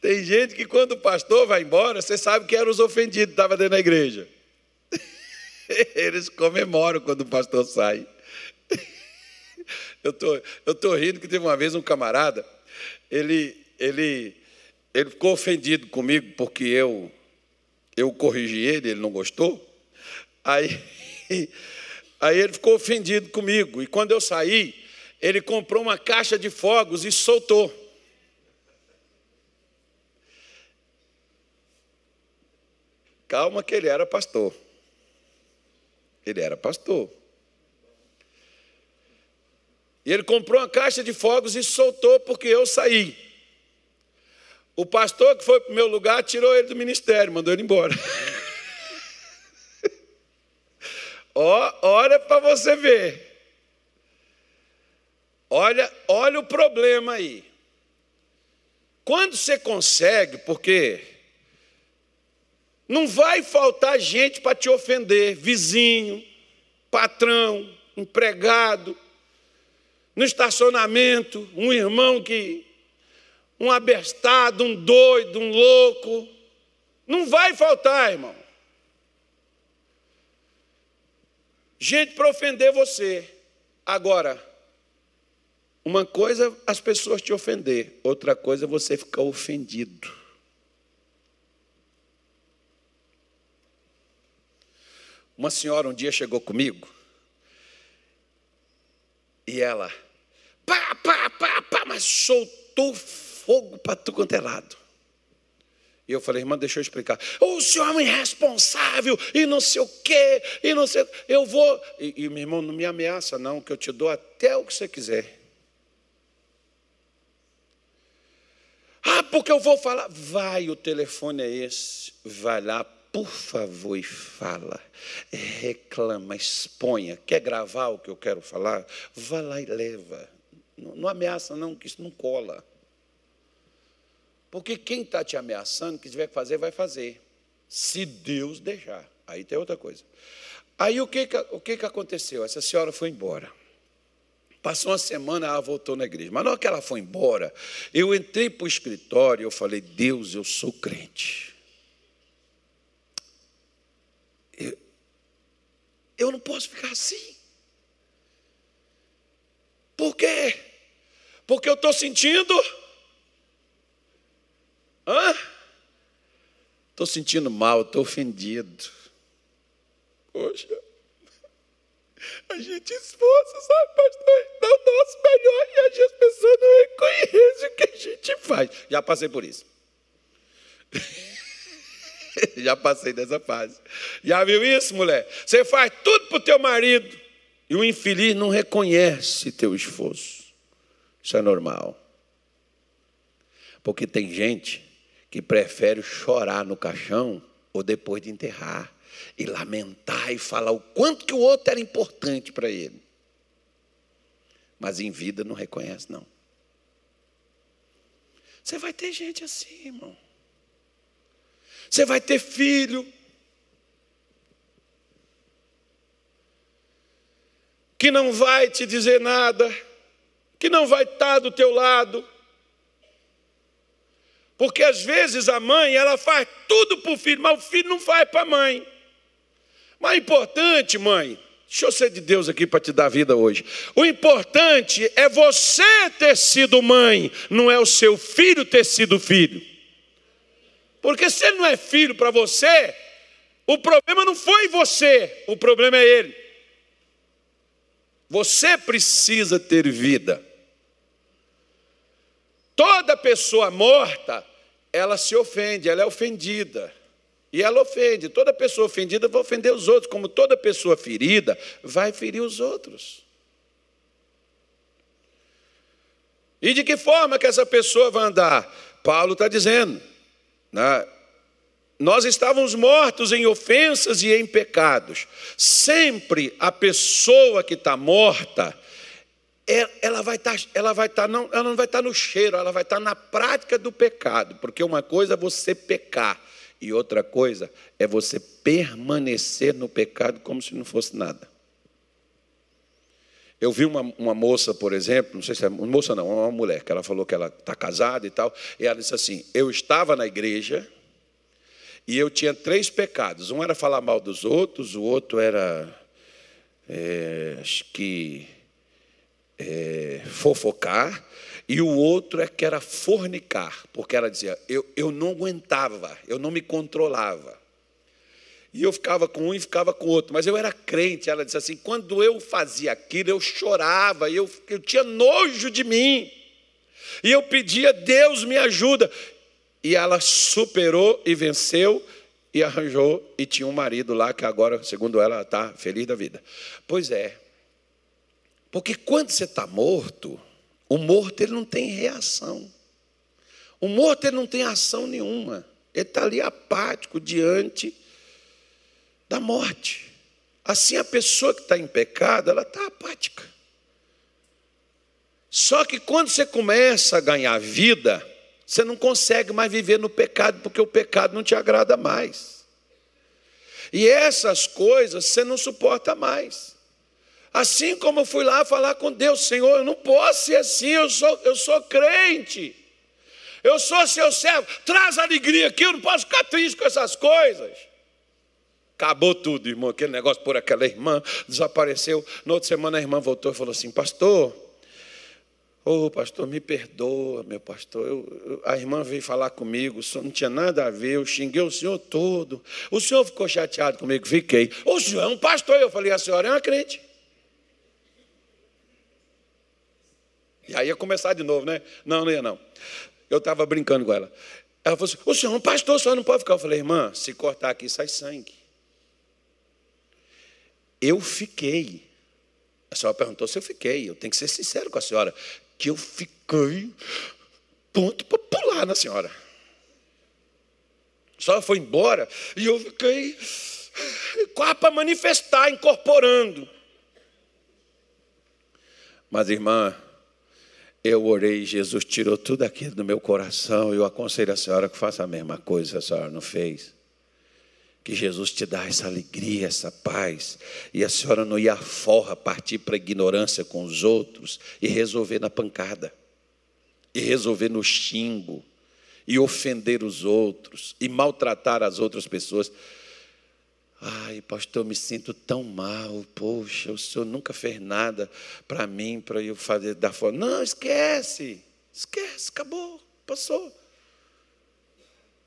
tem gente que quando o pastor vai embora, você sabe que eram os ofendidos, estava dentro da igreja. Eles comemoram quando o pastor sai. Eu tô, eu tô rindo que teve uma vez um camarada, ele, ele, ele ficou ofendido comigo porque eu, eu corrigi ele, ele não gostou. Aí, aí ele ficou ofendido comigo. E quando eu saí, ele comprou uma caixa de fogos e soltou. Calma que ele era pastor. Ele era pastor. E ele comprou uma caixa de fogos e soltou porque eu saí. O pastor que foi para o meu lugar tirou ele do ministério, mandou ele embora. Olha para você ver. Olha, olha o problema aí. Quando você consegue, porque não vai faltar gente para te ofender, vizinho, patrão, empregado, no estacionamento, um irmão que, um abestado, um doido, um louco. Não vai faltar, irmão. Gente para ofender você. Agora, uma coisa as pessoas te ofender, outra coisa é você ficar ofendido. Uma senhora um dia chegou comigo e ela pá, pá, pá, pá, mas soltou fogo para tu quanto é lado. E eu falei, irmã, deixa eu explicar. O senhor é irresponsável e não sei o quê, e não sei. Eu vou. E, e meu irmão, não me ameaça, não, que eu te dou até o que você quiser. Ah, porque eu vou falar. Vai, o telefone é esse. Vai lá, por favor, e fala. Reclama, exponha. Quer gravar o que eu quero falar? Vá lá e leva. Não, não ameaça, não, que isso não cola. Porque quem está te ameaçando, que tiver que fazer, vai fazer. Se Deus deixar. Aí tem outra coisa. Aí o que, o que, que aconteceu? Essa senhora foi embora. Passou uma semana, ela voltou na igreja. Mas na hora que ela foi embora, eu entrei para o escritório e eu falei, Deus, eu sou crente. Eu, eu não posso ficar assim. Por quê? Porque eu estou sentindo. Hã? Estou sentindo mal, estou ofendido. Poxa, a gente esforça, sabe, pastor? Dá o nosso melhor e as pessoas não reconhecem o que a gente faz. Já passei por isso. Já passei dessa fase. Já viu isso, mulher? Você faz tudo para o teu marido e o infeliz não reconhece teu esforço. Isso é normal. Porque tem gente que prefere chorar no caixão ou depois de enterrar e lamentar e falar o quanto que o outro era importante para ele. Mas em vida não reconhece não. Você vai ter gente assim, irmão. Você vai ter filho. Que não vai te dizer nada que não vai estar do teu lado. Porque às vezes a mãe, ela faz tudo para o filho, mas o filho não faz para a mãe. Mas o importante, mãe, deixa eu ser de Deus aqui para te dar vida hoje. O importante é você ter sido mãe, não é o seu filho ter sido filho. Porque se ele não é filho para você, o problema não foi você, o problema é ele. Você precisa ter vida. Toda pessoa morta, ela se ofende, ela é ofendida. E ela ofende. Toda pessoa ofendida vai ofender os outros, como toda pessoa ferida vai ferir os outros. E de que forma que essa pessoa vai andar? Paulo está dizendo, né? nós estávamos mortos em ofensas e em pecados. Sempre a pessoa que está morta, ela vai estar, tá, ela vai estar, tá, não, ela não vai estar tá no cheiro, ela vai estar na prática do pecado, porque uma coisa é você pecar e outra coisa é você permanecer no pecado como se não fosse nada. Eu vi uma, uma moça, por exemplo, não sei se é moça não, uma mulher, que ela falou que ela está casada e tal, e ela disse assim: Eu estava na igreja e eu tinha três pecados. Um era falar mal dos outros, o outro era, é, acho que, é, fofocar, e o outro é que era fornicar, porque ela dizia, eu, eu não aguentava, eu não me controlava. E eu ficava com um e ficava com o outro, mas eu era crente. Ela disse assim: quando eu fazia aquilo, eu chorava, eu, eu tinha nojo de mim. E eu pedia, Deus me ajuda. E ela superou e venceu e arranjou e tinha um marido lá que agora, segundo ela, está feliz da vida. Pois é, porque quando você está morto, o morto ele não tem reação. O morto ele não tem ação nenhuma. Ele está ali apático diante da morte. Assim a pessoa que está em pecado, ela está apática. Só que quando você começa a ganhar vida, você não consegue mais viver no pecado, porque o pecado não te agrada mais. E essas coisas você não suporta mais. Assim como eu fui lá falar com Deus, Senhor, eu não posso ser assim, eu sou, eu sou crente. Eu sou seu servo, traz alegria aqui, eu não posso ficar triste com essas coisas. Acabou tudo, irmão. Aquele negócio por aquela irmã desapareceu. Na outra semana a irmã voltou e falou assim: Pastor, ô oh, pastor, me perdoa, meu pastor. Eu, eu, a irmã veio falar comigo, isso não tinha nada a ver, eu xinguei o senhor todo. O senhor ficou chateado comigo? Fiquei. O senhor é um pastor. Eu falei: A senhora é uma crente. E aí ia começar de novo, né? Não, não ia não. Eu estava brincando com ela. Ela falou assim: o senhor é um pastor, o senhor não pode ficar. Eu falei, irmã, se cortar aqui sai sangue. Eu fiquei. A senhora perguntou se eu fiquei. Eu tenho que ser sincero com a senhora. Que eu fiquei ponto para pular na senhora. A senhora foi embora e eu fiquei quase para manifestar, incorporando. Mas, irmã, eu orei, Jesus tirou tudo aquilo do meu coração. Eu aconselho a senhora que faça a mesma coisa, a senhora não fez. Que Jesus te dá essa alegria, essa paz, e a senhora não ia forra partir para a ignorância com os outros e resolver na pancada, e resolver no xingo, e ofender os outros, e maltratar as outras pessoas. Ai, pastor, me sinto tão mal. Poxa, o senhor nunca fez nada para mim, para eu fazer da forma. Não, esquece. Esquece, acabou, passou.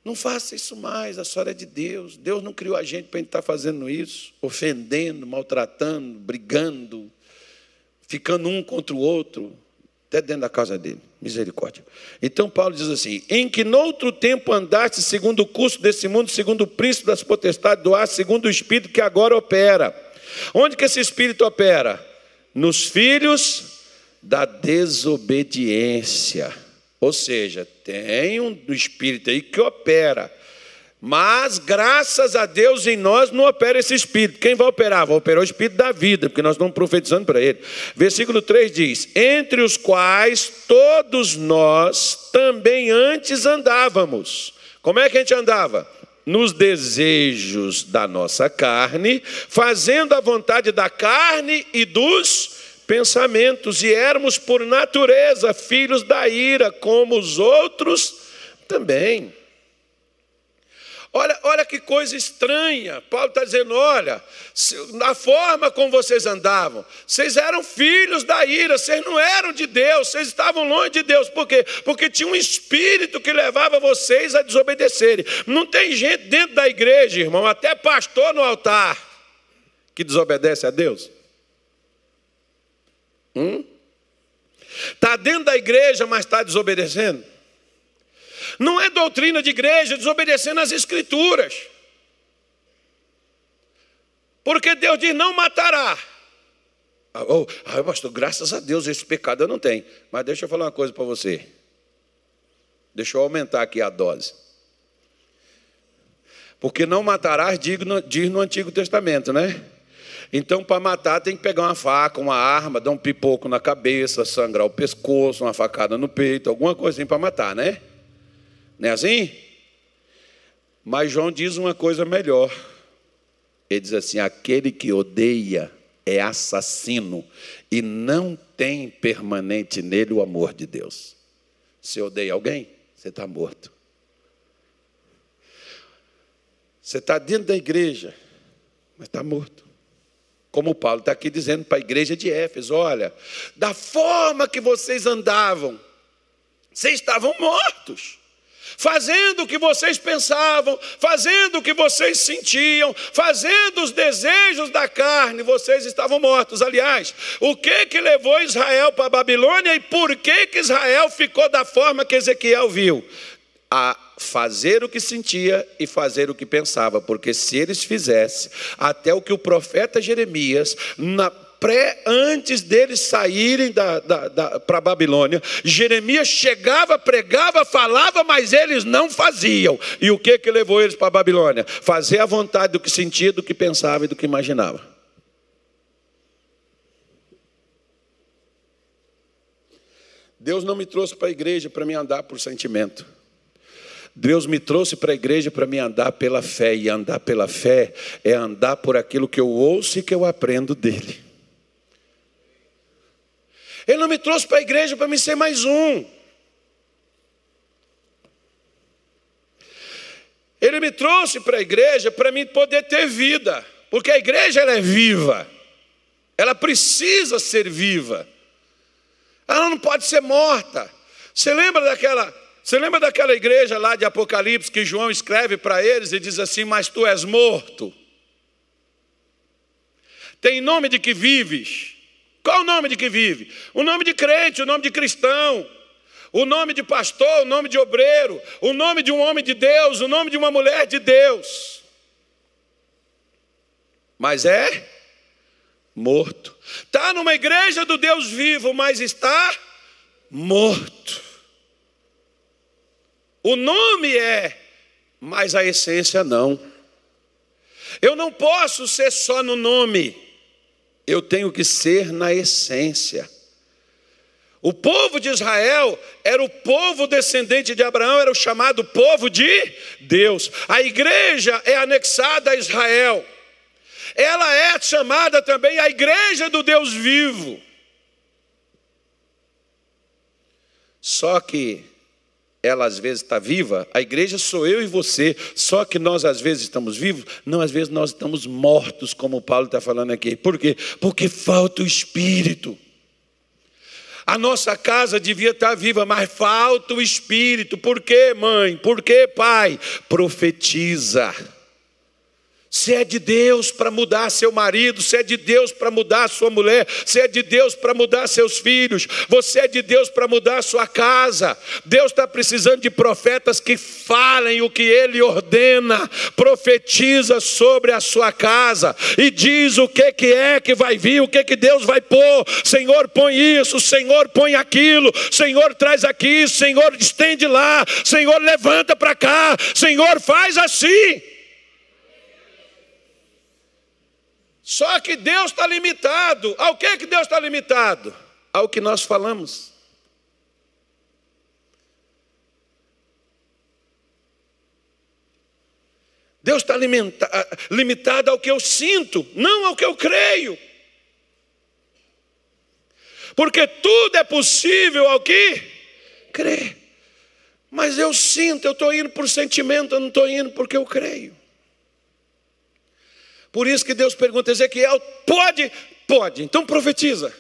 Não faça isso mais, a senhora é de Deus. Deus não criou a gente para a gente estar fazendo isso, ofendendo, maltratando, brigando, ficando um contra o outro até dentro da casa dele. Misericórdia. Então Paulo diz assim: em que noutro tempo andaste segundo o curso desse mundo, segundo o príncipe das potestades do ar, segundo o espírito que agora opera. Onde que esse espírito opera? Nos filhos da desobediência. Ou seja, tem um espírito aí que opera mas, graças a Deus, em nós não opera esse espírito. Quem vai operar? Vai operar o espírito da vida, porque nós estamos profetizando para ele. Versículo 3 diz: Entre os quais todos nós também antes andávamos. Como é que a gente andava? nos desejos da nossa carne, fazendo a vontade da carne e dos pensamentos, e éramos por natureza filhos da ira, como os outros também. Olha, olha que coisa estranha. Paulo está dizendo: olha, na forma como vocês andavam, vocês eram filhos da ira, vocês não eram de Deus, vocês estavam longe de Deus. Por quê? Porque tinha um espírito que levava vocês a desobedecerem. Não tem gente dentro da igreja, irmão, até pastor no altar, que desobedece a Deus. Hum? Está dentro da igreja, mas está desobedecendo? Não é doutrina de igreja desobedecendo as escrituras. Porque Deus diz: não matará. Ah, oh, ah, pastor, graças a Deus esse pecado eu não tenho. Mas deixa eu falar uma coisa para você. Deixa eu aumentar aqui a dose. Porque não matarás, diz no Antigo Testamento, né? Então, para matar, tem que pegar uma faca, uma arma, dar um pipoco na cabeça, sangrar o pescoço, uma facada no peito, alguma coisinha para matar, né? Não é assim? Mas João diz uma coisa melhor. Ele diz assim: aquele que odeia é assassino e não tem permanente nele o amor de Deus. Se odeia alguém, você está morto. Você está dentro da igreja, mas está morto. Como Paulo está aqui dizendo para a igreja de Éfeso: olha, da forma que vocês andavam, vocês estavam mortos fazendo o que vocês pensavam, fazendo o que vocês sentiam, fazendo os desejos da carne, vocês estavam mortos. Aliás, o que que levou Israel para a Babilônia e por que que Israel ficou da forma que Ezequiel viu? A fazer o que sentia e fazer o que pensava, porque se eles fizessem até o que o profeta Jeremias, na pré, antes deles saírem da, da, da para a Babilônia, Jeremias chegava, pregava, falava, mas eles não faziam. E o que, que levou eles para a Babilônia? Fazer a vontade do que sentia, do que pensava e do que imaginava. Deus não me trouxe para a igreja para me andar por sentimento. Deus me trouxe para a igreja para me andar pela fé, e andar pela fé é andar por aquilo que eu ouço e que eu aprendo dele. Ele não me trouxe para a igreja para me ser mais um. Ele me trouxe para a igreja para mim poder ter vida, porque a igreja ela é viva. Ela precisa ser viva. Ela não pode ser morta. Você lembra daquela, você lembra daquela igreja lá de Apocalipse que João escreve para eles e diz assim: "Mas tu és morto. Tem nome de que vives, qual o nome de que vive? O nome de crente, o nome de cristão, o nome de pastor, o nome de obreiro, o nome de um homem de Deus, o nome de uma mulher de Deus. Mas é morto. Está numa igreja do Deus vivo, mas está morto. O nome é, mas a essência não. Eu não posso ser só no nome eu tenho que ser na essência. O povo de Israel era o povo descendente de Abraão, era o chamado povo de Deus. A igreja é anexada a Israel. Ela é chamada também a igreja do Deus vivo. Só que ela às vezes está viva, a igreja sou eu e você, só que nós às vezes estamos vivos, não, às vezes nós estamos mortos, como Paulo está falando aqui. Por quê? Porque falta o Espírito. A nossa casa devia estar tá viva, mas falta o Espírito. Por quê, mãe? Por quê, pai? Profetiza. Se é de Deus para mudar seu marido, se é de Deus para mudar sua mulher, se é de Deus para mudar seus filhos, você é de Deus para mudar sua casa. Deus está precisando de profetas que falem o que Ele ordena, profetiza sobre a sua casa e diz o que, que é que vai vir, o que, que Deus vai pôr. Senhor, põe isso, Senhor, põe aquilo, Senhor, traz aqui, Senhor, estende lá, Senhor, levanta para cá, Senhor, faz assim. Só que Deus está limitado. Ao que, que Deus está limitado? Ao que nós falamos. Deus está limitado ao que eu sinto, não ao que eu creio. Porque tudo é possível ao que crê. Mas eu sinto, eu estou indo por sentimento, eu não estou indo porque eu creio. Por isso que Deus pergunta a Ezequiel: pode? Pode, então profetiza.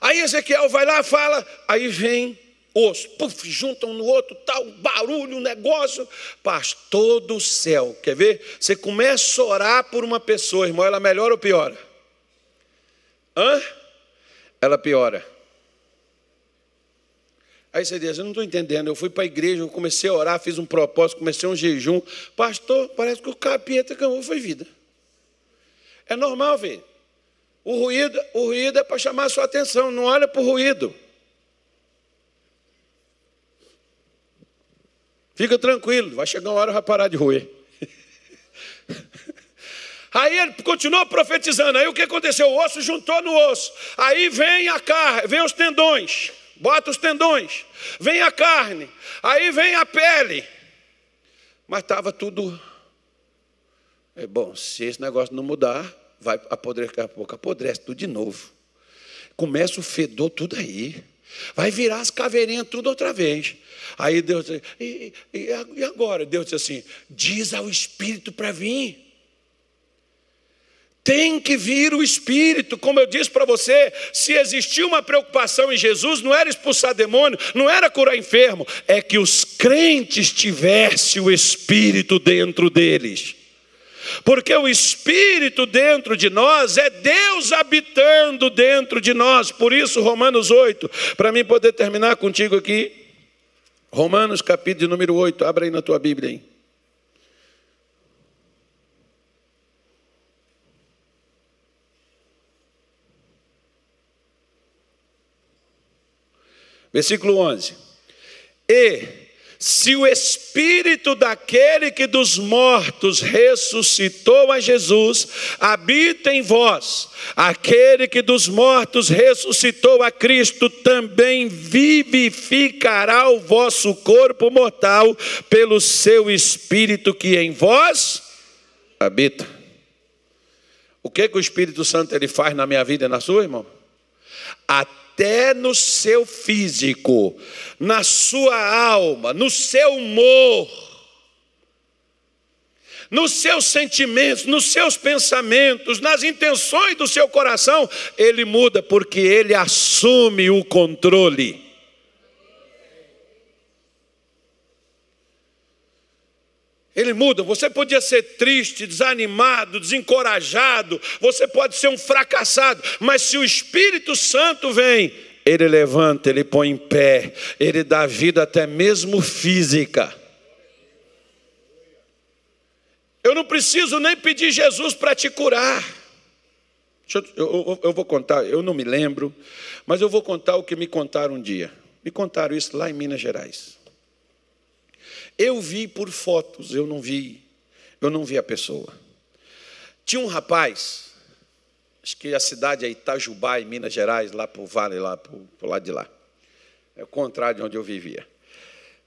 Aí Ezequiel vai lá, fala, aí vem osso, puf, juntam no outro, tal, barulho, negócio. Pastor do céu, quer ver? Você começa a orar por uma pessoa, irmão, ela melhora ou piora? Hã? Ela piora. Aí você diz, eu não estou entendendo. Eu fui para a igreja, eu comecei a orar, fiz um propósito, comecei um jejum. Pastor, parece que o capeta ganhou foi vida. É normal, ver. O ruído, o ruído é para chamar a sua atenção, não olha para o ruído. Fica tranquilo, vai chegar uma hora vai parar de roer. Aí ele continuou profetizando. Aí o que aconteceu? O osso juntou no osso. Aí vem a carne, vem os tendões bota os tendões, vem a carne, aí vem a pele. Mas estava tudo. É bom, se esse negócio não mudar, vai apodrecer, daqui a pouco apodrece tudo de novo. Começa o fedor tudo aí. Vai virar as caveirinhas tudo outra vez. Aí Deus e, e, e agora? Deus diz assim: diz ao Espírito para vir. Tem que vir o Espírito, como eu disse para você, se existia uma preocupação em Jesus, não era expulsar demônio, não era curar enfermo, é que os crentes tivessem o Espírito dentro deles. Porque o Espírito dentro de nós é Deus habitando dentro de nós. Por isso, Romanos 8, para mim poder terminar contigo aqui, Romanos capítulo número 8, abra aí na tua Bíblia aí. Versículo 11. E se o espírito daquele que dos mortos ressuscitou a Jesus habita em vós, aquele que dos mortos ressuscitou a Cristo também vivificará o vosso corpo mortal pelo seu espírito que em vós habita. O que, que o Espírito Santo ele faz na minha vida e na sua, irmão? Até até no seu físico, na sua alma, no seu humor, nos seus sentimentos, nos seus pensamentos, nas intenções do seu coração, ele muda porque ele assume o controle. Ele muda. Você podia ser triste, desanimado, desencorajado, você pode ser um fracassado, mas se o Espírito Santo vem, ele levanta, ele põe em pé, ele dá vida até mesmo física. Eu não preciso nem pedir Jesus para te curar. Eu, eu, eu, vou contar, eu não me lembro, mas eu vou contar o que me contaram um dia. Me contaram isso lá em Minas Gerais. Eu vi por fotos, eu não vi, eu não vi a pessoa. Tinha um rapaz, acho que a cidade é Itajubá, em Minas Gerais, lá para o vale, lá para o lado de lá. É o contrário de onde eu vivia.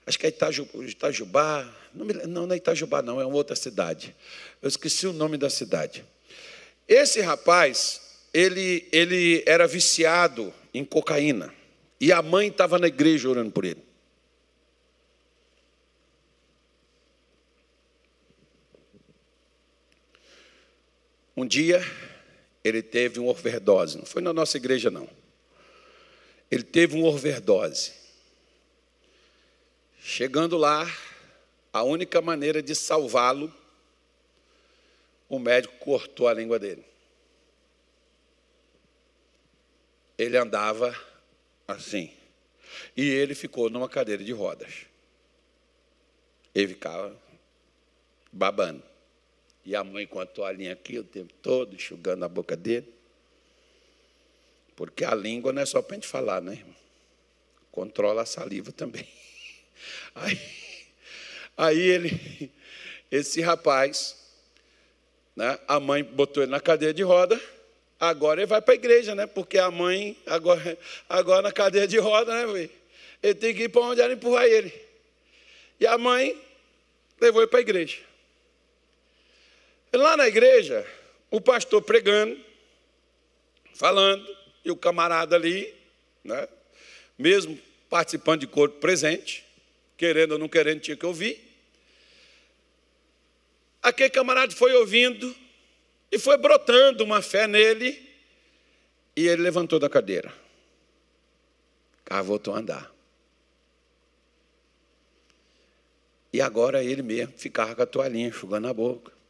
Acho que é Itajubá, não, me, não, não é Itajubá, não, é uma outra cidade. Eu esqueci o nome da cidade. Esse rapaz, ele, ele era viciado em cocaína. E a mãe estava na igreja orando por ele. Um dia, ele teve uma overdose. Não foi na nossa igreja, não. Ele teve uma overdose. Chegando lá, a única maneira de salvá-lo, o médico cortou a língua dele. Ele andava assim. E ele ficou numa cadeira de rodas. Ele ficava babando. E a mãe com a toalhinha aqui o tempo todo, enxugando a boca dele. Porque a língua não é só para a gente falar, né? Controla a saliva também. Aí, aí ele, esse rapaz, né, a mãe botou ele na cadeira de roda, agora ele vai para a igreja, né? Porque a mãe, agora, agora na cadeira de roda, né? Ele tem que ir para onde ela empurrar ele. E a mãe levou ele para a igreja. Lá na igreja, o pastor pregando, falando, e o camarada ali, né, mesmo participando de corpo presente, querendo ou não querendo, tinha que ouvir. Aquele camarada foi ouvindo e foi brotando uma fé nele, e ele levantou da cadeira. Carro voltou a andar. E agora ele mesmo ficava com a toalhinha enxugando a boca.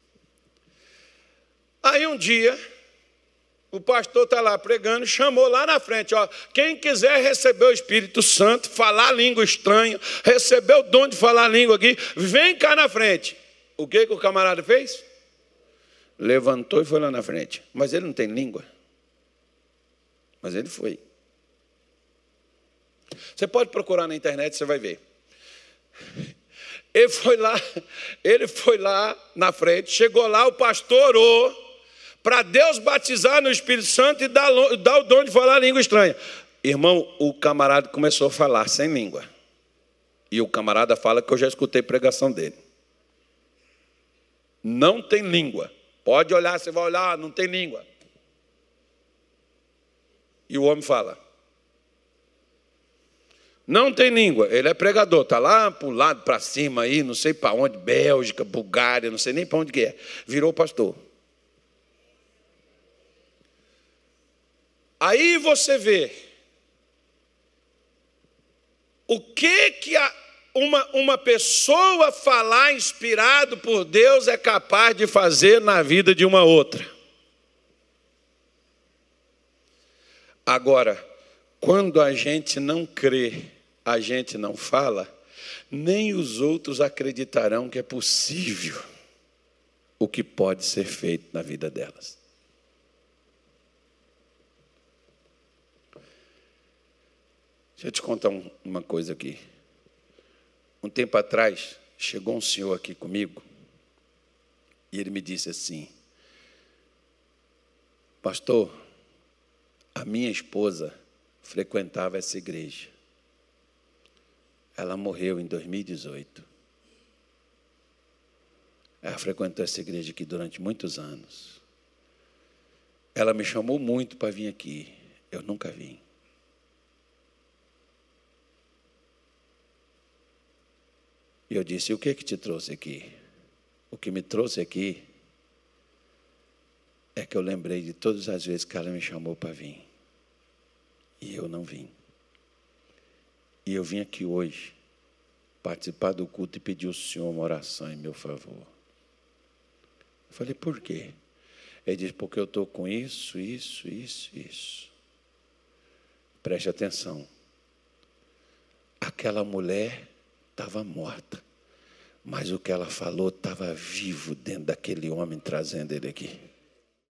Aí um dia, o pastor está lá pregando, chamou lá na frente, ó, quem quiser receber o Espírito Santo, falar língua estranha, receber o dom de falar língua aqui, vem cá na frente. O que, que o camarada fez? Levantou e foi lá na frente. Mas ele não tem língua. Mas ele foi. Você pode procurar na internet, você vai ver. Ele foi lá, ele foi lá na frente, chegou lá, o pastor orou para Deus batizar no Espírito Santo e dar, dar o dom de falar língua estranha. Irmão, o camarada começou a falar sem língua. E o camarada fala que eu já escutei pregação dele. Não tem língua. Pode olhar, você vai olhar, não tem língua. E o homem fala: Não tem língua. Ele é pregador, está lá para lado, para cima aí, não sei para onde, Bélgica, Bulgária, não sei nem para onde que é. Virou pastor. Aí você vê o que que a, uma, uma pessoa falar inspirado por Deus é capaz de fazer na vida de uma outra. Agora, quando a gente não crê, a gente não fala, nem os outros acreditarão que é possível o que pode ser feito na vida delas. Deixa eu te contar uma coisa aqui. Um tempo atrás, chegou um senhor aqui comigo e ele me disse assim: Pastor, a minha esposa frequentava essa igreja. Ela morreu em 2018. Ela frequentou essa igreja aqui durante muitos anos. Ela me chamou muito para vir aqui. Eu nunca vim. E eu disse: O que que te trouxe aqui? O que me trouxe aqui é que eu lembrei de todas as vezes que ela me chamou para vir. E eu não vim. E eu vim aqui hoje participar do culto e pedir ao Senhor uma oração em meu favor. Eu falei, por quê? Ele disse, porque eu estou com isso, isso, isso, isso. Preste atenção. Aquela mulher estava morta. Mas o que ela falou estava vivo dentro daquele homem trazendo ele aqui.